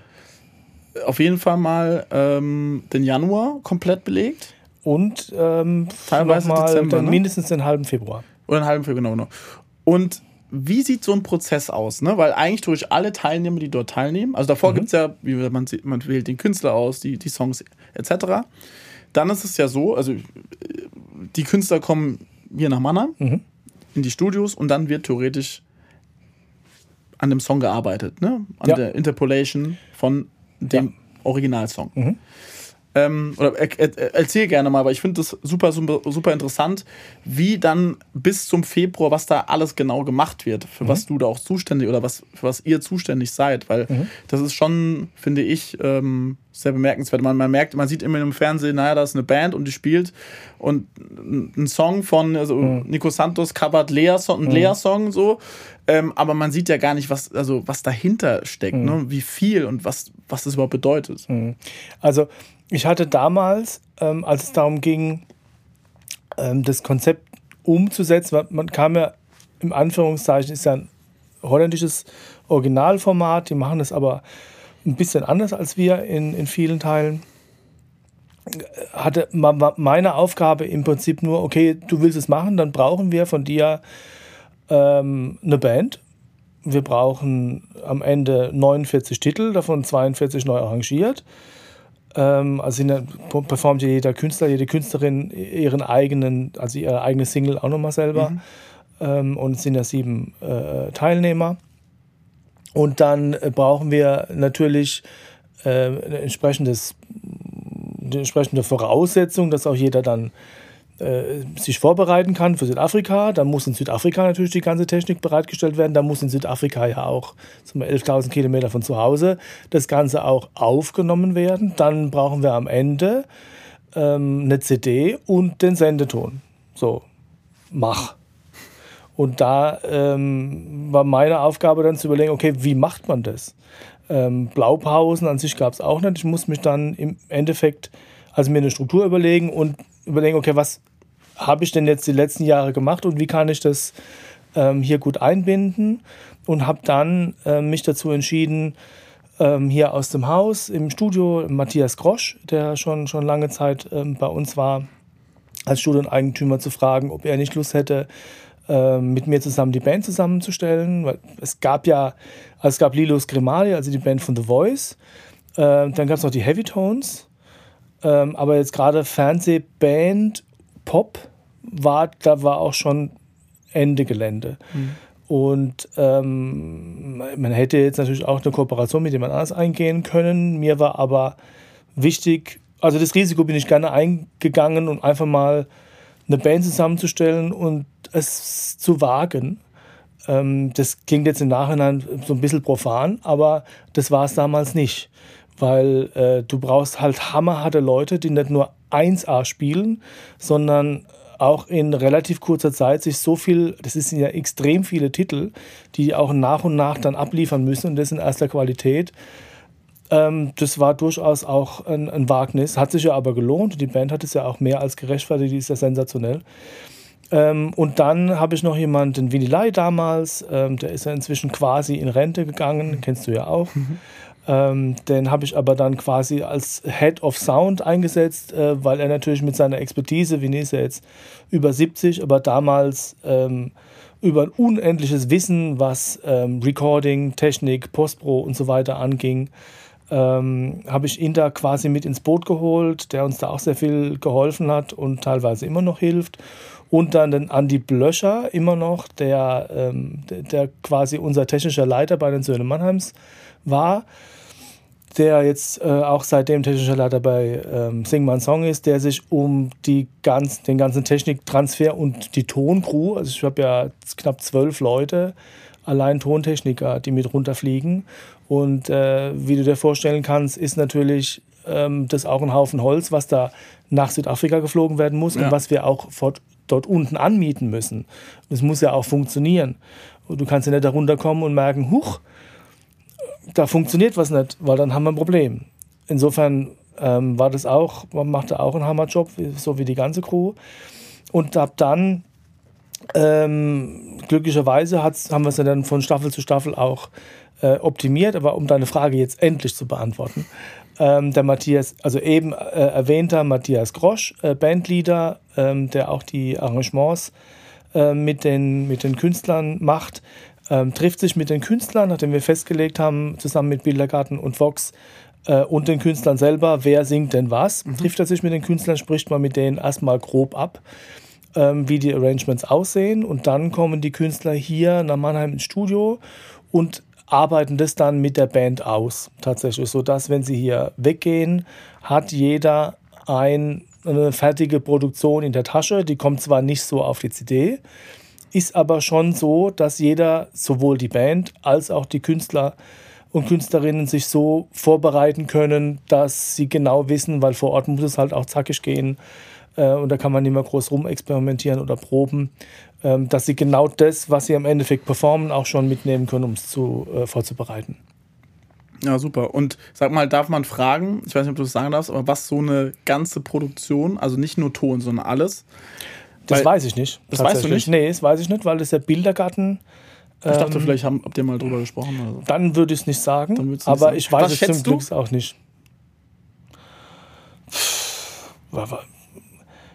auf jeden Fall mal ähm, den Januar komplett belegt. Und ähm, Teilweise mal Dezember, ne? mindestens den halben Februar. Oder einen halben Februar, genau, genau. Und wie sieht so ein Prozess aus? Ne? Weil eigentlich durch alle Teilnehmer, die dort teilnehmen, also davor mhm. gibt es ja, wie man, man wählt den Künstler aus, die, die Songs etc. Dann ist es ja so, also die Künstler kommen hier nach Mannheim mhm. in die Studios und dann wird theoretisch an dem Song gearbeitet, ne? An ja. der Interpolation von dem ja. Originalsong. Mhm. Ähm, oder er, er, erzähl gerne mal, weil ich finde das super, super, super interessant, wie dann bis zum Februar, was da alles genau gemacht wird, für mhm. was du da auch zuständig oder was, für was ihr zuständig seid, weil mhm. das ist schon, finde ich, ähm, sehr bemerkenswert. Man, man merkt, man sieht immer im Fernsehen, naja, da ist eine Band und die spielt und ein Song von also mhm. Nico Santos covert Lea Song, ein mhm. Lea-Song so, ähm, aber man sieht ja gar nicht, was, also, was dahinter steckt, mhm. ne? wie viel und was, was das überhaupt bedeutet. Mhm. Also ich hatte damals, ähm, als es darum ging, ähm, das Konzept umzusetzen, man kam ja im Anführungszeichen, ist ja ein holländisches Originalformat, die machen es aber ein bisschen anders als wir in, in vielen Teilen. Hatte meine Aufgabe im Prinzip nur, okay, du willst es machen, dann brauchen wir von dir ähm, eine Band. Wir brauchen am Ende 49 Titel, davon 42 neu arrangiert. Ähm, also performt jeder Künstler, jede Künstlerin ihren eigenen, also ihre eigene Single auch nochmal selber. Mhm. Ähm, und es sind ja sieben äh, Teilnehmer. Und dann äh, brauchen wir natürlich äh, entsprechendes, eine entsprechende Voraussetzung, dass auch jeder dann äh, sich vorbereiten kann für Südafrika. Dann muss in Südafrika natürlich die ganze Technik bereitgestellt werden. Da muss in Südafrika ja auch 11.000 Kilometer von zu Hause das Ganze auch aufgenommen werden. Dann brauchen wir am Ende ähm, eine CD und den Sendeton. So, mach. Und da ähm, war meine Aufgabe dann zu überlegen, okay, wie macht man das? Ähm, Blaupausen an sich gab es auch nicht. Ich muss mich dann im Endeffekt also mir eine Struktur überlegen und überlegen, okay, was habe ich denn jetzt die letzten Jahre gemacht und wie kann ich das ähm, hier gut einbinden und habe dann äh, mich dazu entschieden, ähm, hier aus dem Haus im Studio Matthias Grosch, der schon, schon lange Zeit ähm, bei uns war, als Studieneigentümer zu fragen, ob er nicht Lust hätte, äh, mit mir zusammen die Band zusammenzustellen. Weil es gab ja, also es gab Lilos Grimali, also die Band von The Voice. Äh, dann gab es noch die Heavy Tones. Ähm, aber jetzt gerade Fernsehband, Pop, war, da war auch schon Ende Gelände. Mhm. Und ähm, man hätte jetzt natürlich auch eine Kooperation mit jemand anders eingehen können. Mir war aber wichtig, also das Risiko bin ich gerne eingegangen und einfach mal eine Band zusammenzustellen und es zu wagen. Ähm, das klingt jetzt im Nachhinein so ein bisschen profan, aber das war es damals nicht weil äh, du brauchst halt hammerharte Leute, die nicht nur 1A spielen, sondern auch in relativ kurzer Zeit sich so viel, das sind ja extrem viele Titel, die auch nach und nach dann abliefern müssen und das in erster Qualität. Ähm, das war durchaus auch ein, ein, Wagnis, hat sich ja aber gelohnt. Die Band hat es ja auch mehr als gerechtfertigt, die ist ja sensationell. Ähm, und dann habe ich noch jemanden, Winnie Lai damals, ähm, der ist ja inzwischen quasi in Rente gegangen, kennst du ja auch. Mhm. Ähm, den habe ich aber dann quasi als Head of Sound eingesetzt, äh, weil er natürlich mit seiner Expertise, Vinny ist ja jetzt über 70, aber damals ähm, über ein unendliches Wissen, was ähm, Recording, Technik, Postpro und so weiter anging, ähm, habe ich ihn da quasi mit ins Boot geholt, der uns da auch sehr viel geholfen hat und teilweise immer noch hilft. Und dann den Andi Blöscher immer noch, der, ähm, der, der quasi unser technischer Leiter bei den Söhnen Mannheims war der jetzt äh, auch seitdem technischer Leiter bei ähm, Sing My Song ist, der sich um die ganz, den ganzen Techniktransfer und die Toncrew, also ich habe ja knapp zwölf Leute, allein Tontechniker, die mit runterfliegen. Und äh, wie du dir vorstellen kannst, ist natürlich ähm, das auch ein Haufen Holz, was da nach Südafrika geflogen werden muss ja. und was wir auch fort, dort unten anmieten müssen. Es muss ja auch funktionieren. Und du kannst ja nicht da runterkommen und merken, huch, da funktioniert was nicht, weil dann haben wir ein Problem. Insofern ähm, war das auch, man machte auch einen Hammerjob, so wie die ganze Crew. Und ab dann, ähm, glücklicherweise haben wir es dann von Staffel zu Staffel auch äh, optimiert. Aber um deine Frage jetzt endlich zu beantworten, ähm, der Matthias, also eben äh, erwähnter Matthias Grosch, äh, Bandleader, ähm, der auch die Arrangements äh, mit, den, mit den Künstlern macht. Ähm, trifft sich mit den Künstlern, nachdem wir festgelegt haben, zusammen mit Bildergarten und Vox äh, und den Künstlern selber, wer singt denn was. Mhm. Trifft er sich mit den Künstlern, spricht man mit denen erstmal grob ab, ähm, wie die Arrangements aussehen. Und dann kommen die Künstler hier nach Mannheim ins Studio und arbeiten das dann mit der Band aus. Tatsächlich, so dass wenn sie hier weggehen, hat jeder ein, eine fertige Produktion in der Tasche. Die kommt zwar nicht so auf die CD, ist aber schon so, dass jeder, sowohl die Band als auch die Künstler und Künstlerinnen sich so vorbereiten können, dass sie genau wissen, weil vor Ort muss es halt auch zackig gehen äh, und da kann man nicht mehr groß rumexperimentieren oder proben, ähm, dass sie genau das, was sie am Endeffekt performen, auch schon mitnehmen können, um es zu, äh, vorzubereiten. Ja, super. Und sag mal, darf man fragen, ich weiß nicht, ob du das sagen darfst, aber was so eine ganze Produktion, also nicht nur Ton, sondern alles, das weil, weiß ich nicht. Das weißt du nicht? Nee, das weiß ich nicht, weil das der Bildergarten. Ich dachte, ähm, vielleicht haben, habt ihr mal drüber gesprochen. So. Dann würde ich es nicht sagen. Aber sagen. ich weiß es zum Glück auch nicht.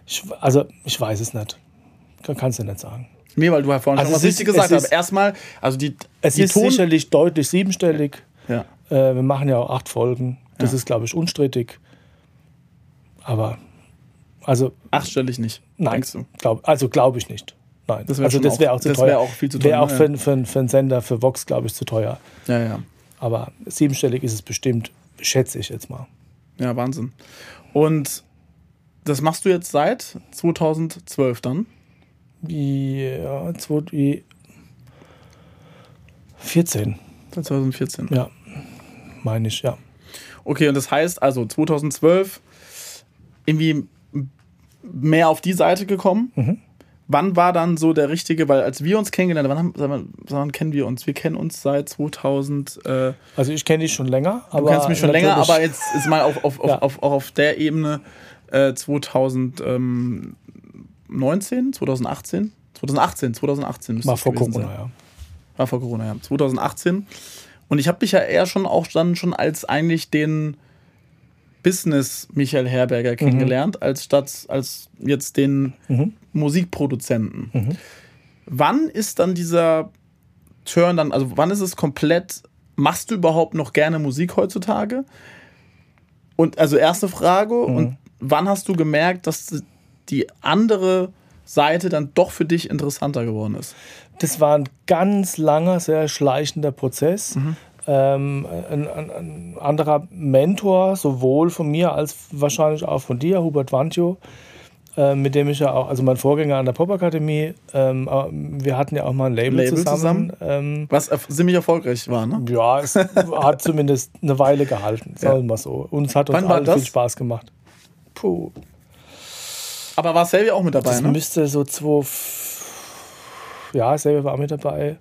Ich, also, ich weiß es nicht. Kannst du nicht sagen. Nee, weil du ja vorhin also schon was richtig gesagt hast. Erstmal, also die. Es die ist Ton sicherlich deutlich siebenstellig. Ja. Äh, wir machen ja auch acht Folgen. Das ja. ist, glaube ich, unstrittig. Aber also achtstellig nicht. Nein, glaub, also glaube ich nicht. Nein, das also das wäre auch zu das teuer. Wäre auch viel zu teuer. Wäre auch für, ja. für, für einen Sender, für Vox, glaube ich, zu teuer. Ja, ja. Aber siebenstellig ist es bestimmt, schätze ich jetzt mal. Ja, Wahnsinn. Und das machst du jetzt seit 2012 dann? Ja, 2014. 2014. Ja, meine ich, ja. Okay, und das heißt also 2012 irgendwie mehr auf die Seite gekommen. Mhm. Wann war dann so der richtige, weil als wir uns kennengelernt haben, wann, haben, wann kennen wir uns? Wir kennen uns seit 2000. Äh, also ich kenne dich schon länger. du kennst mich schon länger, aber jetzt ist mal auf, auf, ja. auf, auf, auf der Ebene äh, 2019, 2018? 2018, 2018 War vor Corona, sein. ja. War vor Corona, ja. 2018. Und ich habe dich ja eher schon auch dann schon als eigentlich den Business Michael Herberger kennengelernt, mhm. als statt als jetzt den mhm. Musikproduzenten. Mhm. Wann ist dann dieser Turn dann, also wann ist es komplett, machst du überhaupt noch gerne Musik heutzutage? Und also erste Frage, mhm. und wann hast du gemerkt, dass die andere Seite dann doch für dich interessanter geworden ist? Das war ein ganz langer, sehr schleichender Prozess. Mhm ähm, ein, ein, anderer Mentor, sowohl von mir als wahrscheinlich auch von dir, Hubert Wantjo, äh, mit dem ich ja auch, also mein Vorgänger an der Popakademie, ähm, wir hatten ja auch mal ein Label, Label zusammen. zusammen. Ähm, Was ziemlich erfolgreich war, ne? Ja, es hat zumindest eine Weile gehalten, sagen wir mal so. Und es hat uns allen viel Spaß gemacht. Puh. Aber war Selvi auch mit dabei, das ne? müsste so zwei. Ja, Selvi war auch mit dabei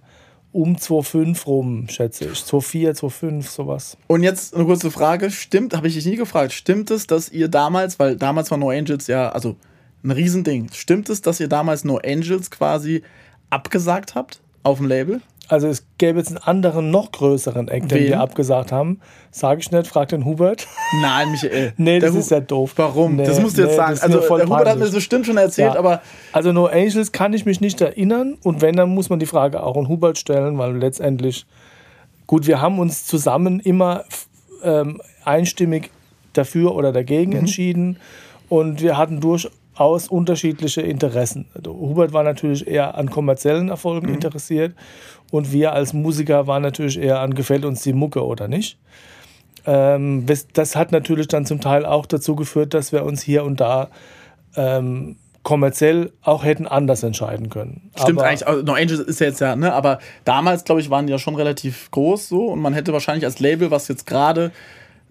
um 2,5 rum, schätze ich. 2,4, 2,5, sowas. Und jetzt eine kurze Frage. Stimmt, habe ich dich nie gefragt, stimmt es, dass ihr damals, weil damals war No Angels ja, also ein Riesending, stimmt es, dass ihr damals No Angels quasi abgesagt habt auf dem Label? Also es gäbe jetzt einen anderen, noch größeren Eck, den Wen? wir abgesagt haben. Sage ich nicht, frag den Hubert. *laughs* Nein, Michael. nee, das ist ja doof. Warum? Nee, das musst du jetzt nee, sagen. Also der Hubert hat mir das bestimmt schon erzählt, ja. aber... Also No Angels kann ich mich nicht erinnern. Und wenn, dann muss man die Frage auch an Hubert stellen, weil letztendlich... Gut, wir haben uns zusammen immer ähm, einstimmig dafür oder dagegen mhm. entschieden. Und wir hatten durchaus unterschiedliche Interessen. Also Hubert war natürlich eher an kommerziellen Erfolgen mhm. interessiert und wir als Musiker waren natürlich eher an, gefällt uns die Mucke oder nicht. Ähm, das hat natürlich dann zum Teil auch dazu geführt, dass wir uns hier und da ähm, kommerziell auch hätten anders entscheiden können. Stimmt aber eigentlich, also No Angels ist ja jetzt ja, ne, aber damals, glaube ich, waren die ja schon relativ groß so und man hätte wahrscheinlich als Label, was jetzt gerade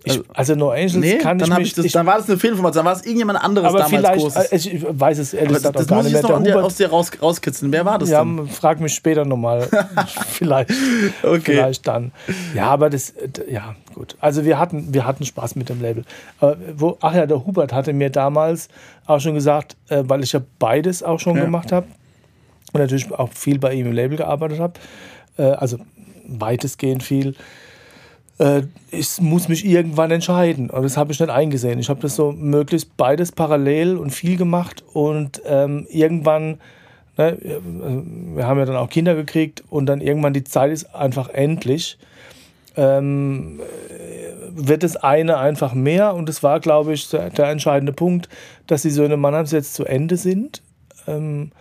ich, also, also No Angels nee, kann dann ich mich... Das, ich, dann war das eine Fehlinformation, dann war es irgendjemand anderes aber damals vielleicht, groß. Ich weiß es ehrlich gesagt auch nicht. Das muss ich noch aus dir raus, rauskitzeln. Wer war das ja, denn? Frag mich später nochmal. *laughs* vielleicht, okay. vielleicht dann. Ja, aber das... Ja, gut. Also wir hatten, wir hatten Spaß mit dem Label. Wo, ach ja, der Hubert hatte mir damals auch schon gesagt, äh, weil ich ja beides auch schon ja. gemacht habe und natürlich auch viel bei ihm im Label gearbeitet habe, äh, also weitestgehend viel äh, ich muss mich irgendwann entscheiden. Und das habe ich nicht eingesehen. Ich habe das so möglichst beides parallel und viel gemacht und ähm, irgendwann ne, wir haben ja dann auch Kinder gekriegt und dann irgendwann die Zeit ist einfach endlich. Ähm, wird das eine einfach mehr und es war, glaube ich, der, der, entscheidende Punkt, dass die Söhne Mannheims jetzt zu Ende sind ähm,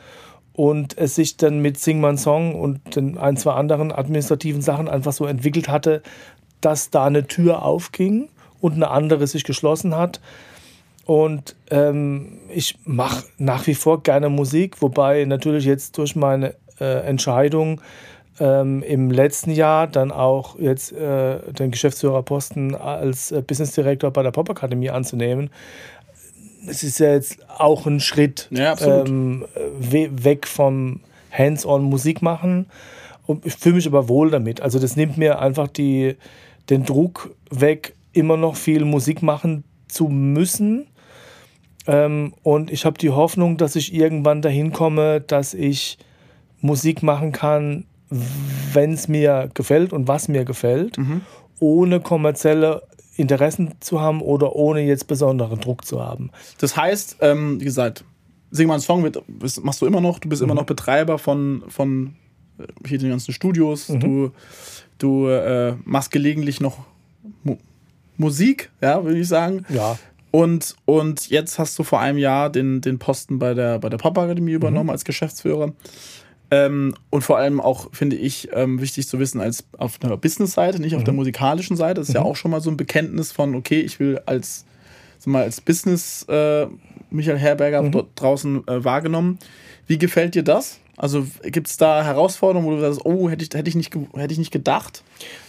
und es sich dann mit Sing Man Song und den ein, zwei anderen administrativen Sachen einfach so entwickelt hatte, dass da eine Tür aufging und eine andere sich geschlossen hat. Und ähm, ich mache nach wie vor gerne Musik, wobei natürlich jetzt durch meine äh, Entscheidung ähm, im letzten Jahr dann auch jetzt äh, den Geschäftsführerposten als äh, Business Director bei der Pop Akademie anzunehmen. Es ist ja jetzt auch ein Schritt ja, ähm, we weg vom Hands-on Musik machen. Und ich fühle mich aber wohl damit. Also das nimmt mir einfach die, den Druck weg, immer noch viel Musik machen zu müssen. Ähm, und ich habe die Hoffnung, dass ich irgendwann dahin komme, dass ich Musik machen kann, wenn es mir gefällt und was mir gefällt, mhm. ohne kommerzielle Interessen zu haben oder ohne jetzt besonderen Druck zu haben. Das heißt, ähm, wie gesagt, Sing mal einen Song mit, machst du immer noch, du bist mhm. immer noch Betreiber von, von äh, hier den ganzen Studios, mhm. du, du äh, machst gelegentlich noch Mu Musik, ja, würde ich sagen. Ja. Und, und jetzt hast du vor einem Jahr den, den Posten bei der, bei der Pop-Akademie übernommen mhm. als Geschäftsführer. Ähm, und vor allem auch, finde ich, ähm, wichtig zu wissen, als auf der Business-Seite, nicht auf mhm. der musikalischen Seite. Das ist mhm. ja auch schon mal so ein Bekenntnis von, okay, ich will als, sag mal, als Business äh, Michael Herberger mhm. dort draußen äh, wahrgenommen. Wie gefällt dir das? Also gibt es da Herausforderungen, wo du sagst, oh, hätte ich, hätte ich, nicht, hätte ich nicht gedacht?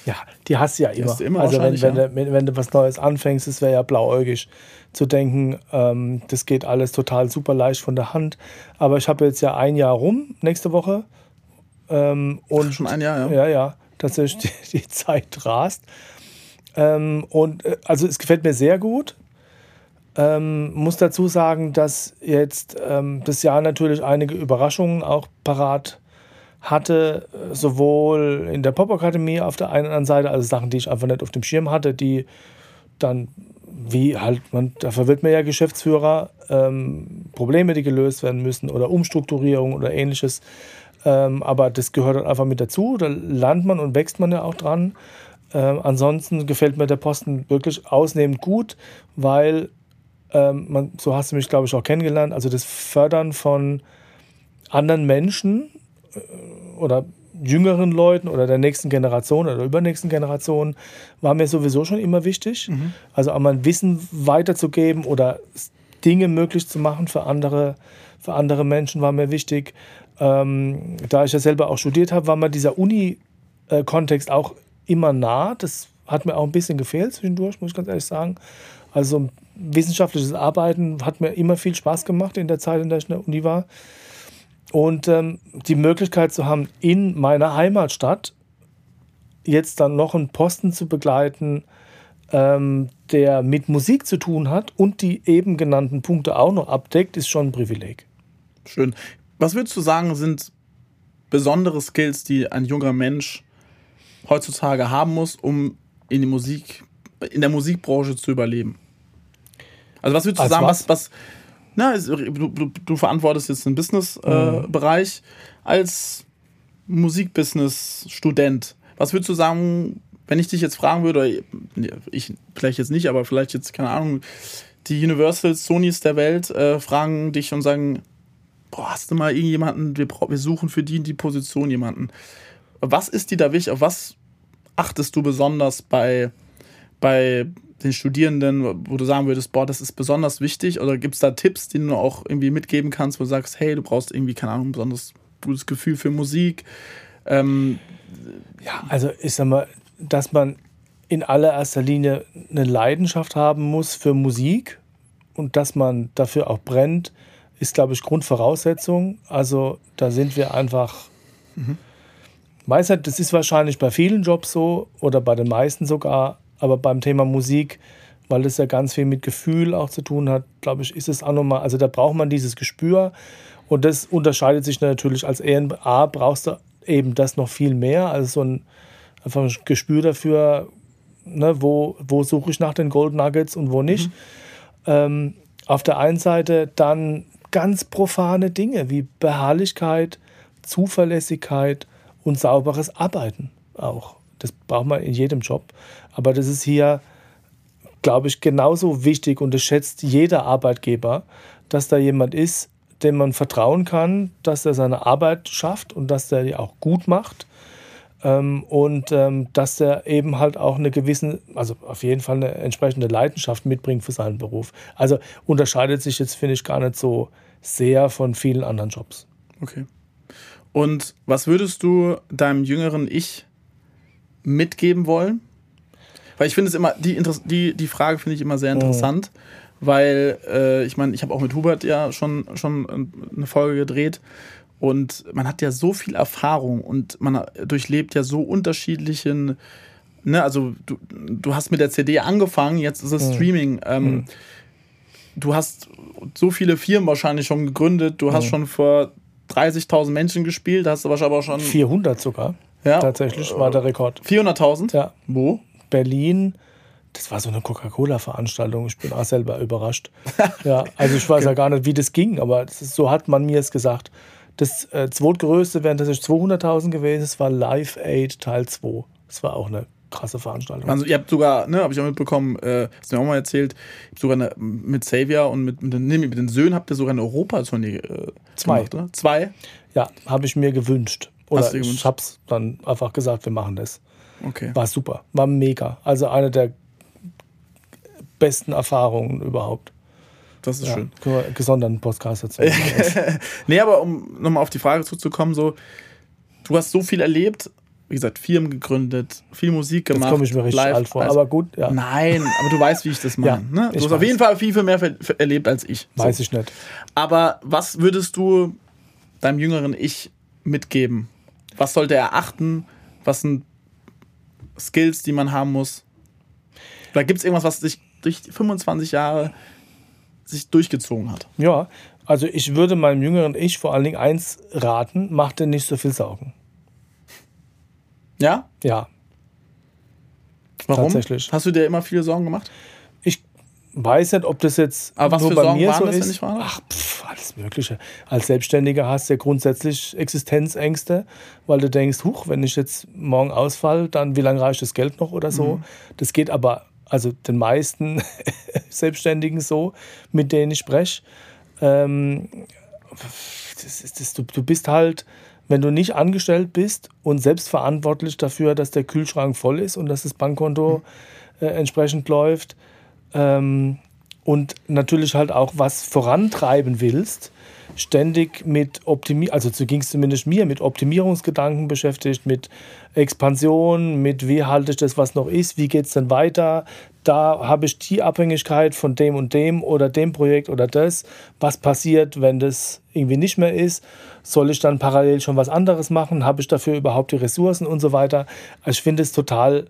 Ja, die hast du ja immer. Du immer also wenn, wenn, ja. du, wenn, du was Neues anfängst, es wäre ja blauäugig zu denken, ähm, das geht alles total super leicht von der Hand. Aber ich habe jetzt ja ein Jahr rum, nächste Woche. Ähm, und schon ein Jahr, ja. Ja, ja, tatsächlich die, die Zeit rast. Ähm, und äh, also es gefällt mir sehr gut. Ähm, muss dazu sagen, dass jetzt ähm, das Jahr natürlich einige Überraschungen auch parat hatte, sowohl in der Popakademie auf der einen oder anderen Seite, also Sachen, die ich einfach nicht auf dem Schirm hatte, die dann, wie halt, man, dafür wird man ja Geschäftsführer, ähm, Probleme, die gelöst werden müssen oder Umstrukturierung oder ähnliches. Ähm, aber das gehört dann einfach mit dazu, da lernt man und wächst man ja auch dran. Ähm, ansonsten gefällt mir der Posten wirklich ausnehmend gut, weil ähm, man, so hast du mich, glaube ich, auch kennengelernt, also das Fördern von anderen Menschen äh, oder jüngeren Leuten oder der nächsten Generation oder der übernächsten Generation war mir sowieso schon immer wichtig. Mhm. Also einmal Wissen weiterzugeben oder Dinge möglich zu machen für andere, für andere Menschen war mir wichtig. Ähm, da ich ja selber auch studiert habe, war mir dieser Uni-Kontext auch immer nah. Das hat mir auch ein bisschen gefehlt zwischendurch, muss ich ganz ehrlich sagen. Also wissenschaftliches Arbeiten hat mir immer viel Spaß gemacht in der Zeit, in der ich in der Uni war. Und ähm, die Möglichkeit zu haben, in meiner Heimatstadt jetzt dann noch einen Posten zu begleiten, ähm, der mit Musik zu tun hat und die eben genannten Punkte auch noch abdeckt, ist schon ein Privileg. Schön. Was würdest du sagen, sind besondere Skills, die ein junger Mensch heutzutage haben muss, um in die Musik, in der Musikbranche zu überleben? Also was würdest du Als sagen, was, was, na, du, du, du verantwortest jetzt den Business-Bereich äh, mhm. als Musikbusiness-Student. Was würdest du sagen, wenn ich dich jetzt fragen würde, ich vielleicht jetzt nicht, aber vielleicht jetzt, keine Ahnung, die Universals, Sonys der Welt äh, fragen dich und sagen, boah, hast du mal irgendjemanden, wir, wir suchen für die in die Position jemanden. Was ist dir da wichtig? Auf was achtest du besonders bei, bei den Studierenden, wo du sagen würdest, boah, das ist besonders wichtig? Oder gibt es da Tipps, die du auch irgendwie mitgeben kannst, wo du sagst, hey, du brauchst irgendwie, keine Ahnung, ein besonders gutes Gefühl für Musik? Ähm, ja, also ich sag mal, dass man in allererster Linie eine Leidenschaft haben muss für Musik und dass man dafür auch brennt, ist, glaube ich, Grundvoraussetzung. Also da sind wir einfach. Mhm. Meistens, das ist wahrscheinlich bei vielen Jobs so oder bei den meisten sogar, aber beim Thema Musik, weil das ja ganz viel mit Gefühl auch zu tun hat, glaube ich, ist es auch nochmal, also da braucht man dieses Gespür und das unterscheidet sich natürlich als ENA, brauchst du eben das noch viel mehr, also so ein einfach ein Gespür dafür, ne, wo, wo suche ich nach den Gold Nuggets und wo nicht. Mhm. Ähm, auf der einen Seite dann ganz profane Dinge wie Beharrlichkeit, Zuverlässigkeit und sauberes Arbeiten auch. Das braucht man in jedem Job. Aber das ist hier, glaube ich, genauso wichtig und das schätzt jeder Arbeitgeber, dass da jemand ist, dem man vertrauen kann, dass er seine Arbeit schafft und dass er die auch gut macht. Ähm, und ähm, dass er eben halt auch eine gewisse, also auf jeden Fall eine entsprechende Leidenschaft mitbringt für seinen Beruf. Also unterscheidet sich jetzt, finde ich, gar nicht so sehr von vielen anderen Jobs. Okay. Und was würdest du deinem jüngeren Ich mitgeben wollen? Weil ich finde es immer, die, die, die Frage finde ich immer sehr interessant, mhm. weil äh, ich meine, ich habe auch mit Hubert ja schon, schon eine Folge gedreht und man hat ja so viel Erfahrung und man durchlebt ja so unterschiedlichen, ne, also du, du hast mit der CD angefangen, jetzt ist es mhm. Streaming. Ähm, mhm. Du hast so viele Firmen wahrscheinlich schon gegründet, du hast mhm. schon vor 30.000 Menschen gespielt, hast du wahrscheinlich aber schon. 400 sogar. Ja. Tatsächlich war der Rekord. 400.000? Ja. Wo? Berlin. Das war so eine Coca-Cola-Veranstaltung. Ich bin auch selber überrascht. *laughs* ja, also ich weiß ja gar nicht, wie das ging, aber das ist, so hat man mir es gesagt. Das äh, zweitgrößte wären tatsächlich 200.000 gewesen. Es war Live Aid Teil 2. Das war auch eine krasse Veranstaltung. Also ihr habt sogar, ne, habe ich auch mitbekommen, äh, hast du mir auch mal erzählt, sogar eine, mit Xavier und mit, mit, den, mit den Söhnen habt ihr sogar eine Europatournee äh, Zwei. Gemacht, oder? Zwei? Ja, habe ich mir gewünscht. Oder ich habe es dann einfach gesagt, wir machen das. Okay. War super, war mega. Also eine der besten Erfahrungen überhaupt. Das ist ja, schön. Gesonderten Podcast dazu. *laughs* nee, aber um nochmal auf die Frage zuzukommen, so, du hast so viel erlebt, wie gesagt, Firmen gegründet, viel Musik gemacht. Jetzt komme ich mir richtig live, alt vor, also, aber gut, ja. Nein, aber du weißt, wie ich das *laughs* meine. Ja, ne? Du hast weiß. auf jeden Fall viel, viel mehr erlebt als ich. Weiß so. ich nicht. Aber was würdest du deinem jüngeren Ich mitgeben? Was sollte er achten? Was sind Skills, die man haben muss? Oder gibt es irgendwas, was sich durch 25 Jahre sich durchgezogen hat? Ja, also ich würde meinem jüngeren Ich vor allen Dingen eins raten, mach dir nicht so viel Sorgen. Ja? Ja. Warum? Tatsächlich. Hast du dir immer viele Sorgen gemacht? Weiß nicht, ob das jetzt Aber was nur für bei Sorgen mir waren so das, ist. Wenn ich frage? Ach, pff, alles Mögliche. Als Selbstständiger hast du ja grundsätzlich Existenzängste, weil du denkst, huch, wenn ich jetzt morgen ausfall, dann wie lange reicht das Geld noch oder so. Mhm. Das geht aber also den meisten *laughs* Selbstständigen so, mit denen ich spreche. Ähm, das ist, das, du, du bist halt, wenn du nicht angestellt bist und selbstverantwortlich dafür, dass der Kühlschrank voll ist und dass das Bankkonto äh, entsprechend läuft ähm, und natürlich halt auch was vorantreiben willst, ständig mit Optimierung, also so ging es zumindest mir, mit Optimierungsgedanken beschäftigt, mit Expansion, mit wie halte ich das, was noch ist, wie geht es denn weiter. Da habe ich die Abhängigkeit von dem und dem oder dem Projekt oder das. Was passiert, wenn das irgendwie nicht mehr ist? Soll ich dann parallel schon was anderes machen? Habe ich dafür überhaupt die Ressourcen und so weiter? Also ich finde es total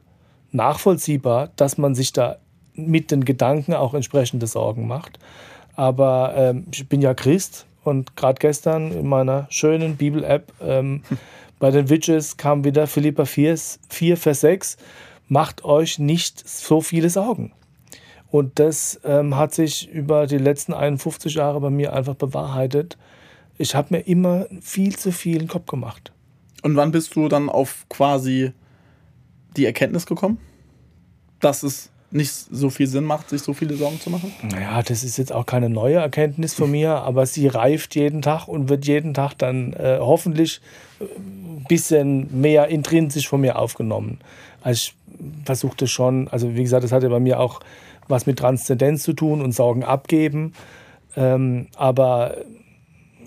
nachvollziehbar, dass man sich da mit den Gedanken auch entsprechende Sorgen macht. Aber ähm, ich bin ja Christ und gerade gestern in meiner schönen Bibel-App ähm, *laughs* bei den Witches kam wieder Philippa 4, 4, Vers 6. Macht euch nicht so viele Sorgen. Und das ähm, hat sich über die letzten 51 Jahre bei mir einfach bewahrheitet. Ich habe mir immer viel zu viel in den Kopf gemacht. Und wann bist du dann auf quasi die Erkenntnis gekommen, dass es nicht so viel Sinn macht, sich so viele Sorgen zu machen? Naja, das ist jetzt auch keine neue Erkenntnis von mir, aber sie reift jeden Tag und wird jeden Tag dann äh, hoffentlich ein bisschen mehr intrinsisch von mir aufgenommen. Also ich versuchte schon, also wie gesagt, das hatte bei mir auch was mit Transzendenz zu tun und Sorgen abgeben. Ähm, aber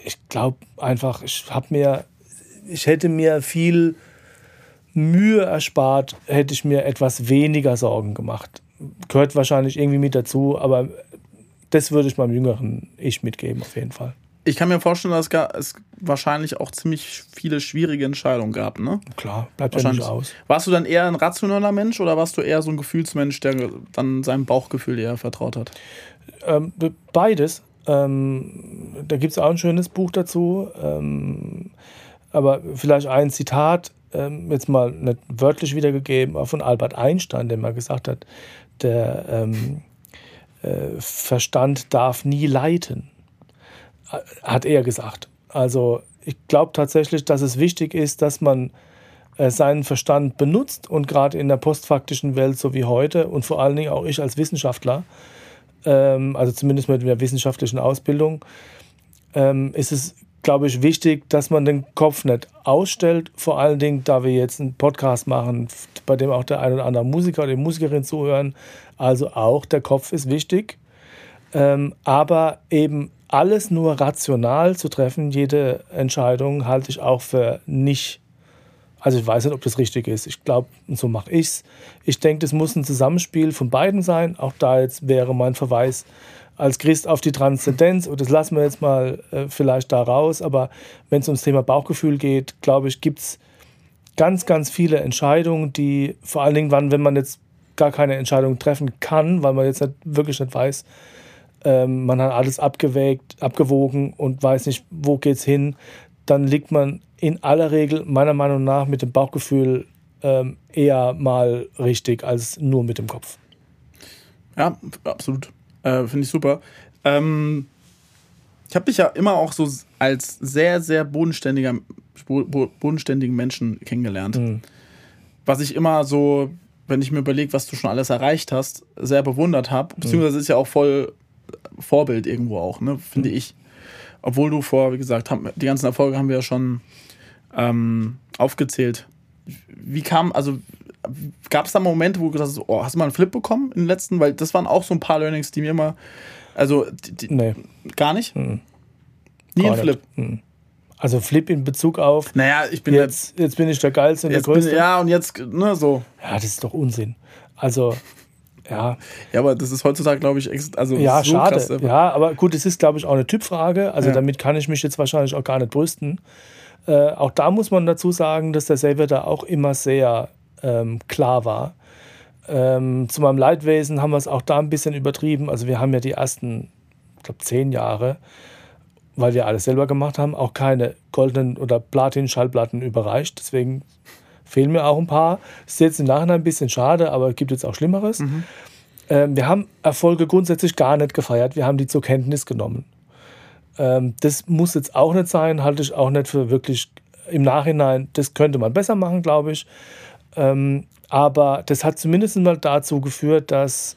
ich glaube einfach, ich habe mir, ich hätte mir viel Mühe erspart, hätte ich mir etwas weniger Sorgen gemacht gehört wahrscheinlich irgendwie mit dazu, aber das würde ich meinem jüngeren Ich mitgeben, auf jeden Fall. Ich kann mir vorstellen, dass es wahrscheinlich auch ziemlich viele schwierige Entscheidungen gab, ne? Klar, bleibt ja nicht aus. Warst du dann eher ein rationaler Mensch oder warst du eher so ein Gefühlsmensch, der dann seinem Bauchgefühl eher vertraut hat? Ähm, beides. Ähm, da gibt es auch ein schönes Buch dazu. Ähm, aber vielleicht ein Zitat, ähm, jetzt mal nicht wörtlich wiedergegeben, aber von Albert Einstein, der mal gesagt hat, der ähm, äh, Verstand darf nie leiten. hat er gesagt. Also ich glaube tatsächlich, dass es wichtig ist, dass man äh, seinen Verstand benutzt und gerade in der postfaktischen Welt so wie heute und vor allen Dingen auch ich als Wissenschaftler, ähm, also zumindest mit der wissenschaftlichen Ausbildung, ähm, ist es, glaube ich, wichtig, dass man den Kopf nicht ausstellt. Vor allen Dingen, da wir jetzt einen Podcast machen, bei dem auch der ein oder andere Musiker oder die Musikerin zuhören. Also auch der Kopf ist wichtig. Ähm, aber eben alles nur rational zu treffen, jede Entscheidung halte ich auch für nicht. Also ich weiß nicht, ob das richtig ist. Ich glaube, so mache ich es. Ich denke, das muss ein Zusammenspiel von beiden sein. Auch da jetzt wäre mein Verweis als Christ auf die Transzendenz, und das lassen wir jetzt mal äh, vielleicht da raus, aber wenn es ums Thema Bauchgefühl geht, glaube ich, gibt es ganz, ganz viele Entscheidungen, die vor allen Dingen, wann, wenn man jetzt gar keine Entscheidung treffen kann, weil man jetzt nicht, wirklich nicht weiß, ähm, man hat alles abgewägt, abgewogen und weiß nicht, wo geht's hin, dann liegt man in aller Regel meiner Meinung nach mit dem Bauchgefühl ähm, eher mal richtig als nur mit dem Kopf. Ja, absolut. Äh, Finde ich super. Ähm, ich habe dich ja immer auch so als sehr, sehr bodenständiger, bodenständigen Menschen kennengelernt. Mhm. Was ich immer so, wenn ich mir überlege, was du schon alles erreicht hast, sehr bewundert habe. Beziehungsweise mhm. ist ja auch voll Vorbild irgendwo auch, ne, finde mhm. ich. Obwohl du vor, wie gesagt, haben, die ganzen Erfolge haben wir ja schon ähm, aufgezählt. Wie kam, also gab es da Momente, wo du gesagt hast, oh, hast du mal einen Flip bekommen in den letzten? Weil das waren auch so ein paar Learnings, die mir immer, also die, die, nee. gar nicht? Mhm. Nie ein Flip? Mhm. Also Flip in Bezug auf. Naja, ich bin jetzt, jetzt bin ich der Geilste und der Größte. Bin, ja, und jetzt, ne, so. Ja, das ist doch Unsinn. Also, ja. Ja, aber das ist heutzutage, glaube ich, also ja, so schade. Krass, ja, aber gut, es ist, glaube ich, auch eine Typfrage. Also ja. damit kann ich mich jetzt wahrscheinlich auch gar nicht brüsten. Äh, auch da muss man dazu sagen, dass der Xavier da auch immer sehr ähm, klar war. Ähm, zu meinem Leidwesen haben wir es auch da ein bisschen übertrieben. Also wir haben ja die ersten, ich glaube, zehn Jahre, weil wir alles selber gemacht haben, auch keine goldenen oder Platin-Schallplatten überreicht. Deswegen fehlen mir auch ein paar. Ist jetzt im Nachhinein ein bisschen schade, aber es gibt jetzt auch Schlimmeres. Mhm. Ähm, wir haben Erfolge grundsätzlich gar nicht gefeiert. Wir haben die zur Kenntnis genommen. Ähm, das muss jetzt auch nicht sein, halte ich auch nicht für wirklich im Nachhinein. Das könnte man besser machen, glaube ich. Ähm, aber das hat zumindest mal dazu geführt, dass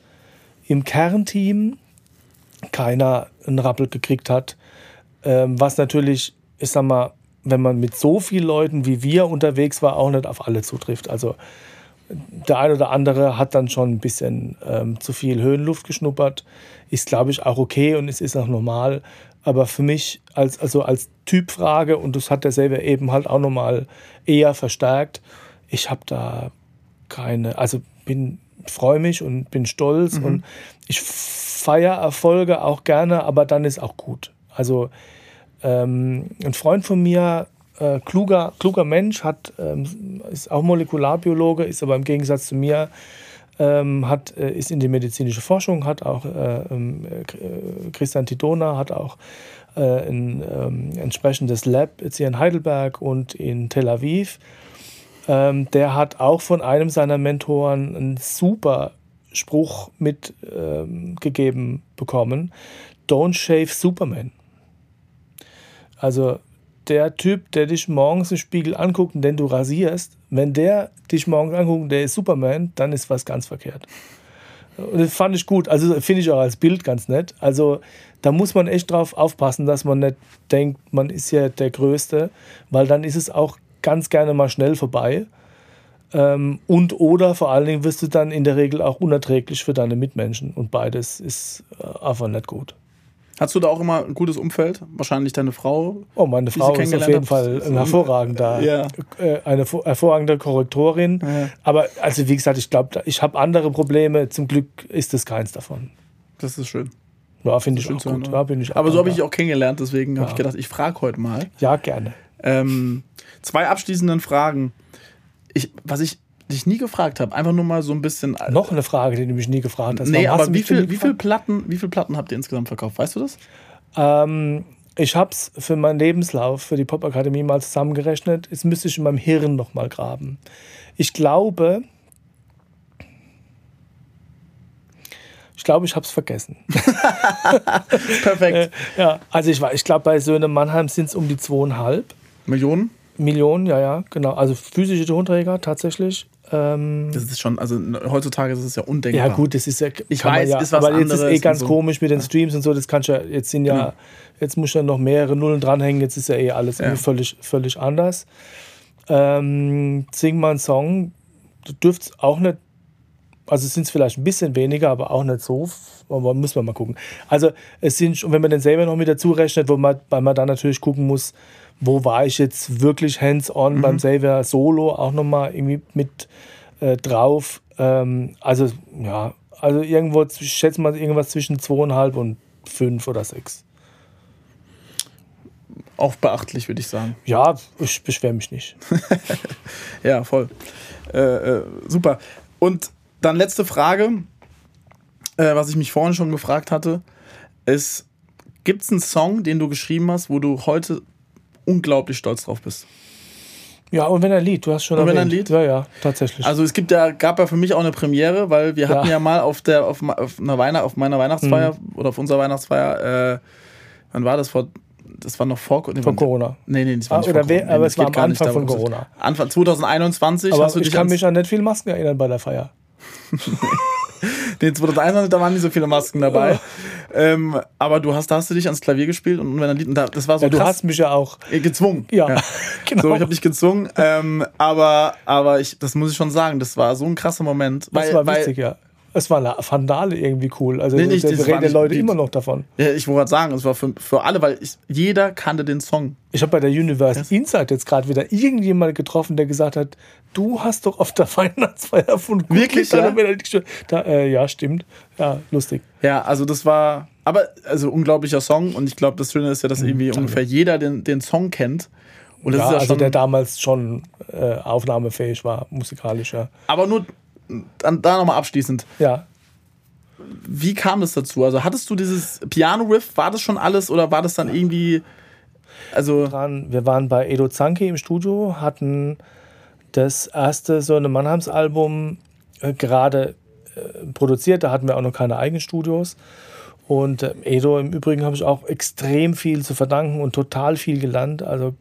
im Kernteam keiner einen Rappel gekriegt hat. Ähm, was natürlich, ich sag mal, wenn man mit so vielen Leuten wie wir unterwegs war, auch nicht auf alle zutrifft. Also der eine oder andere hat dann schon ein bisschen ähm, zu viel Höhenluft geschnuppert. Ist, glaube ich, auch okay und es ist auch normal. Aber für mich als, also als Typfrage, und das hat der selber eben halt auch nochmal eher verstärkt, ich habe da keine, also bin, freue mich und bin stolz mhm. und ich feiere Erfolge auch gerne, aber dann ist auch gut. Also ähm, ein Freund von mir, äh, kluger, kluger Mensch, hat, ähm, ist auch Molekularbiologe, ist aber im Gegensatz zu mir, ähm, hat, äh, ist in die medizinische Forschung, hat auch äh, ähm, äh Christian Tidona, hat auch ein ähm, entsprechendes Lab jetzt hier in Heidelberg und in Tel Aviv. Ähm, der hat auch von einem seiner Mentoren einen super Spruch mitgegeben bekommen. Don't shave Superman. Also der Typ, der dich morgens im Spiegel anguckt und den du rasierst, wenn der dich morgens anguckt, der ist Superman, dann ist was ganz verkehrt. Und das fand ich gut. Also finde ich auch als Bild ganz nett. Also da muss man echt drauf aufpassen, dass man nicht denkt, man ist ja der Größte, weil dann ist es auch ganz gerne mal schnell vorbei. Ähm, und oder vor allen Dingen wirst du dann in der Regel auch unerträglich für deine Mitmenschen. Und beides ist äh, einfach nicht gut. Hast du da auch immer ein gutes Umfeld? Wahrscheinlich deine Frau? Oh, meine Frau ist auf jeden Fall ein hervorragender, ja. äh, eine hervorragende Korrektorin. Ja. Aber also wie gesagt, ich glaube, ich habe andere Probleme. Zum Glück ist das keins davon. Das ist schön. Ja, finde ich auch gut. Ja, ich Aber so habe ich auch kennengelernt, deswegen habe ich gedacht, ich frage heute mal. Ja, gerne. Ähm, zwei abschließenden Fragen. Ich, was ich dich nie gefragt habe, einfach nur mal so ein bisschen. Äh, Noch eine Frage, die du mich nie gefragt hast. Nee, Warum aber wie viel, wie, viel Platten, wie viel Platten habt ihr insgesamt verkauft? Weißt du das? Ähm, ich habe es für meinen Lebenslauf, für die Popakademie mal zusammengerechnet. Jetzt müsste ich in meinem Hirn noch mal graben. Ich glaube, Ich glaube, ich habe es vergessen. *laughs* Perfekt. ja, also ich, war- ich glaube, bei Söhne Mannheim sind es um die zweieinhalb Millionen? Millionen, ja, ja, genau. Also physische Tonträger tatsächlich. Ähm, Das ist schon, also heutzutage ist es ja undenkbar. ja, gut, das ist ja. Ich weiß, ja, ist was aber jetzt ist eh ganz so. komisch mit den Streams und so. Das kannst du ja, jetzt sind ja, Genau. jetzt muss ja noch mehrere Nullen dranhängen. Jetzt ist ja eh alles Ja. völlig, völlig anders. Ähm, sing mal einen Song. Du dürftest auch nicht, also sind es vielleicht ein bisschen weniger, aber auch nicht so. Aber muss man mal gucken. Also es sind, schon- wenn man den selber noch mit dazu rechnet, wo man, weil man dann natürlich gucken muss, wo war ich jetzt wirklich hands-on Mhm. beim selber Solo auch nochmal irgendwie mit äh, drauf. Ähm, also ja, also irgendwo, ich schätze mal irgendwas zwischen zweieinhalb und fünf oder sechs. Auch beachtlich, würde ich sagen. Ja, ich beschwere mich nicht. *laughs* Ja, voll. Äh, äh, super. Und dann letzte Frage, äh, was ich mich vorhin schon gefragt hatte, ist, gibt es einen Song, den du geschrieben hast, wo du heute unglaublich stolz drauf bist? Ja, und wenn ein Lied, du hast schon Und wenn ein Lied? Ja, ja, tatsächlich. Also es gibt ja, gab ja für mich auch eine Premiere, weil wir hatten Ja. ja mal auf der auf, auf einer Weihnacht, auf meiner Weihnachtsfeier Mhm. oder auf unserer Weihnachtsfeier, äh, wann war das vor? Das war noch vor nee, von wann- Corona. Nee, nee, das war Ah, nicht vor Corona. aber Nee, es das war am nicht Anfang darum. von Corona. Anfang 2021 Aber hast du ich kann mich an nicht viel Masken erinnern bei der Feier. *laughs* Nee, 2021, da waren nicht so viele Masken dabei. ähm, aber du hast, da hast du dich ans Klavier gespielt und wenn ein Lied, das war so Ja, du krass hast mich ja auch. äh, gezwungen. Ja, *laughs* genau. So, ich habe dich gezwungen, ähm, aber, aber ich, das muss ich schon sagen, das war so ein krasser Moment. das war witzig, ja. Es war eine Vandale irgendwie cool. Also Nee, nicht, da reden die nicht Leute immer noch davon. Ja, ich wollte gerade sagen, es war für, für alle, weil ich, jeder kannte den Song. Ich habe bei der Universe Insight jetzt gerade wieder irgendjemand getroffen, der gesagt hat, du hast doch auf der *laughs* Weihnachtsfeier von Good Wirklich, ja? Da, äh, ja, stimmt. Ja, lustig. Ja, also das war, aber also unglaublicher Song und ich glaube, das Schöne ist ja, dass irgendwie ungefähr jeder den, den Song kennt. Und das Ja, ist ja also schon, der damals schon äh, aufnahmefähig war, musikalisch, ja. aber nur dann, da nochmal abschließend. Ja, Wie kam es dazu? Also hattest du dieses Piano-Riff, war das schon alles oder war das dann irgendwie, also. Wir waren bei Edo Zanke im Studio, hatten das erste so eine Mannheims-Album äh, gerade äh, produziert. Da hatten wir auch noch keine eigenen Studios. Und äh, Edo im Übrigen habe ich auch extrem viel zu verdanken und total viel gelernt. Also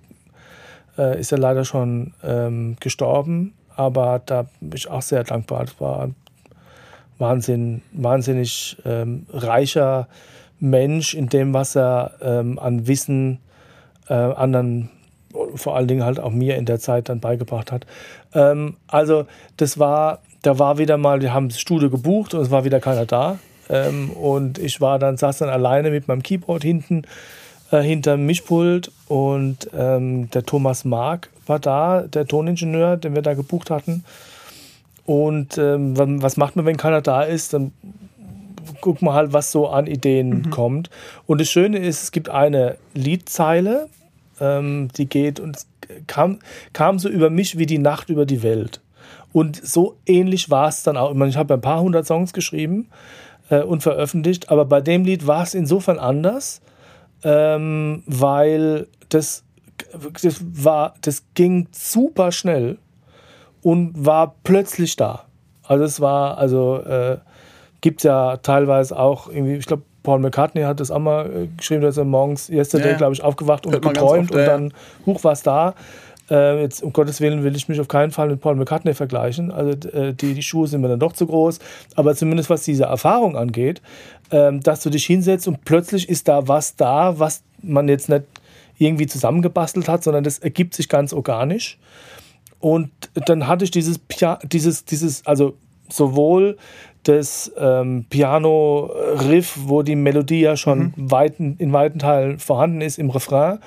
äh, ist er leider schon ähm, gestorben, aber da bin ich auch sehr dankbar. Das war ein Wahnsinn, wahnsinnig ähm, reicher Mensch in dem, was er ähm, an Wissen äh, anderen, vor allen Dingen halt auch mir in der Zeit dann beigebracht hat. Ähm, also das war, da war wieder mal, wir haben das Studio gebucht und es war wieder keiner da. Ähm, und ich war dann, saß dann alleine mit meinem Keyboard hinten äh, hinterm Mischpult und ähm, der Thomas Mark war da, der Toningenieur, den wir da gebucht hatten. Und ähm, wa- was macht man, wenn keiner da ist? Dann guckt man halt, was so an Ideen kommt. Und das Schöne ist, es gibt eine Liedzeile, ähm, die geht und es kam, kam so über mich wie die Nacht über die Welt. Und so ähnlich war es dann auch. Ich, meine, ich habe ein paar hundert Songs geschrieben äh, und veröffentlicht, aber bei dem Lied war es insofern anders, ähm, weil das, das, war, das ging super schnell und war plötzlich da. Also es war, also äh, gibt es ja teilweise auch irgendwie, ich glaube, Paul McCartney hat das auch mal äh, geschrieben, dass er morgens yesterday, Ja, glaube ich, aufgewacht und geträumt oft, und ja. dann, huch, was da. Äh, jetzt, um Gottes Willen, will ich mich auf keinen Fall mit Paul McCartney vergleichen. Also äh, die, die Schuhe sind mir dann doch zu groß. Aber zumindest was diese Erfahrung angeht, ähm, dass du dich hinsetzt und plötzlich ist da was da, was man jetzt nicht irgendwie zusammengebastelt hat, sondern das ergibt sich ganz organisch. Und dann hatte ich dieses, Pia dieses, dieses also sowohl das ähm, Piano-Riff, wo die Melodie ja schon weiten, in weiten Teilen vorhanden ist im Refrain,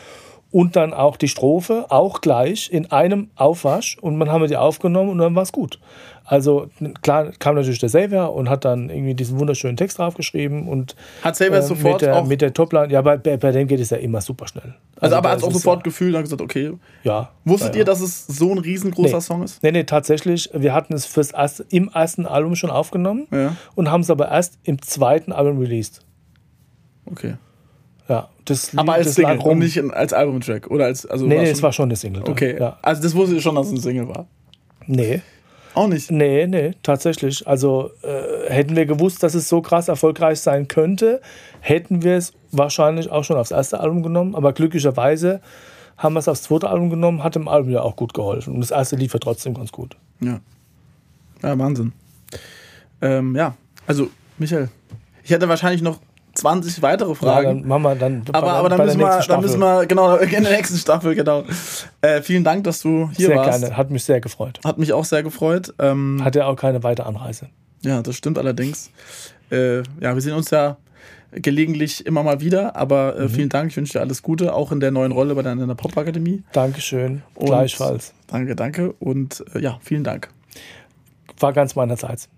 und dann auch die Strophe, auch gleich in einem Aufwasch. Und dann haben wir die aufgenommen und dann war es gut. Also klar kam natürlich der Xavier und hat dann irgendwie diesen wunderschönen Text draufgeschrieben und Hat Xavier äh, sofort mit der, auch- mit der Topline, ja, bei, bei, bei dem geht es ja immer super schnell. also, aber da hat auch sofort ja- gefühlt und hat gesagt, okay. ja. Wusstet ja, ihr, dass es so ein riesengroßer Nee. Song ist? Nee, nee, tatsächlich. Wir hatten es fürs erste, im ersten Album schon aufgenommen Ja. und haben es aber erst im zweiten Album released. Okay. Ja, das, Aber als das Single und nicht in, als Albumtrack oder als also nee, nee, es war schon eine Single. dann. Okay. Ja. Also das wusste ich schon, dass es ein Single war. Nee. Auch nicht. Nee, nee, tatsächlich. Also äh, hätten wir gewusst, dass es so krass erfolgreich sein könnte, hätten wir es wahrscheinlich auch schon aufs erste Album genommen. Aber glücklicherweise haben wir es aufs zweite Album genommen, hat dem Album ja auch gut geholfen. Und das erste lief ja trotzdem ganz gut. Ja. Ja, Wahnsinn. Ähm, ja, also, Michael, ich hätte wahrscheinlich noch 20 weitere Fragen. Ja, dann machen wir dann. aber, aber dann, müssen wir, dann müssen wir, genau, *laughs* in der nächsten Staffel, genau. Äh, vielen Dank, dass du hier sehr warst. Gerne. Hat mich sehr gefreut. Hat mich auch sehr gefreut. Ähm, Hat ja auch keine weitere Anreise. Ja, das stimmt allerdings. Äh, ja, wir sehen uns ja gelegentlich immer mal wieder, aber äh, mhm. vielen Dank. Ich wünsche dir alles Gute, auch in der neuen Rolle bei deiner Popakademie. Dankeschön. Und Gleichfalls. Danke, danke. Und äh, ja, vielen Dank. War ganz meinerseits.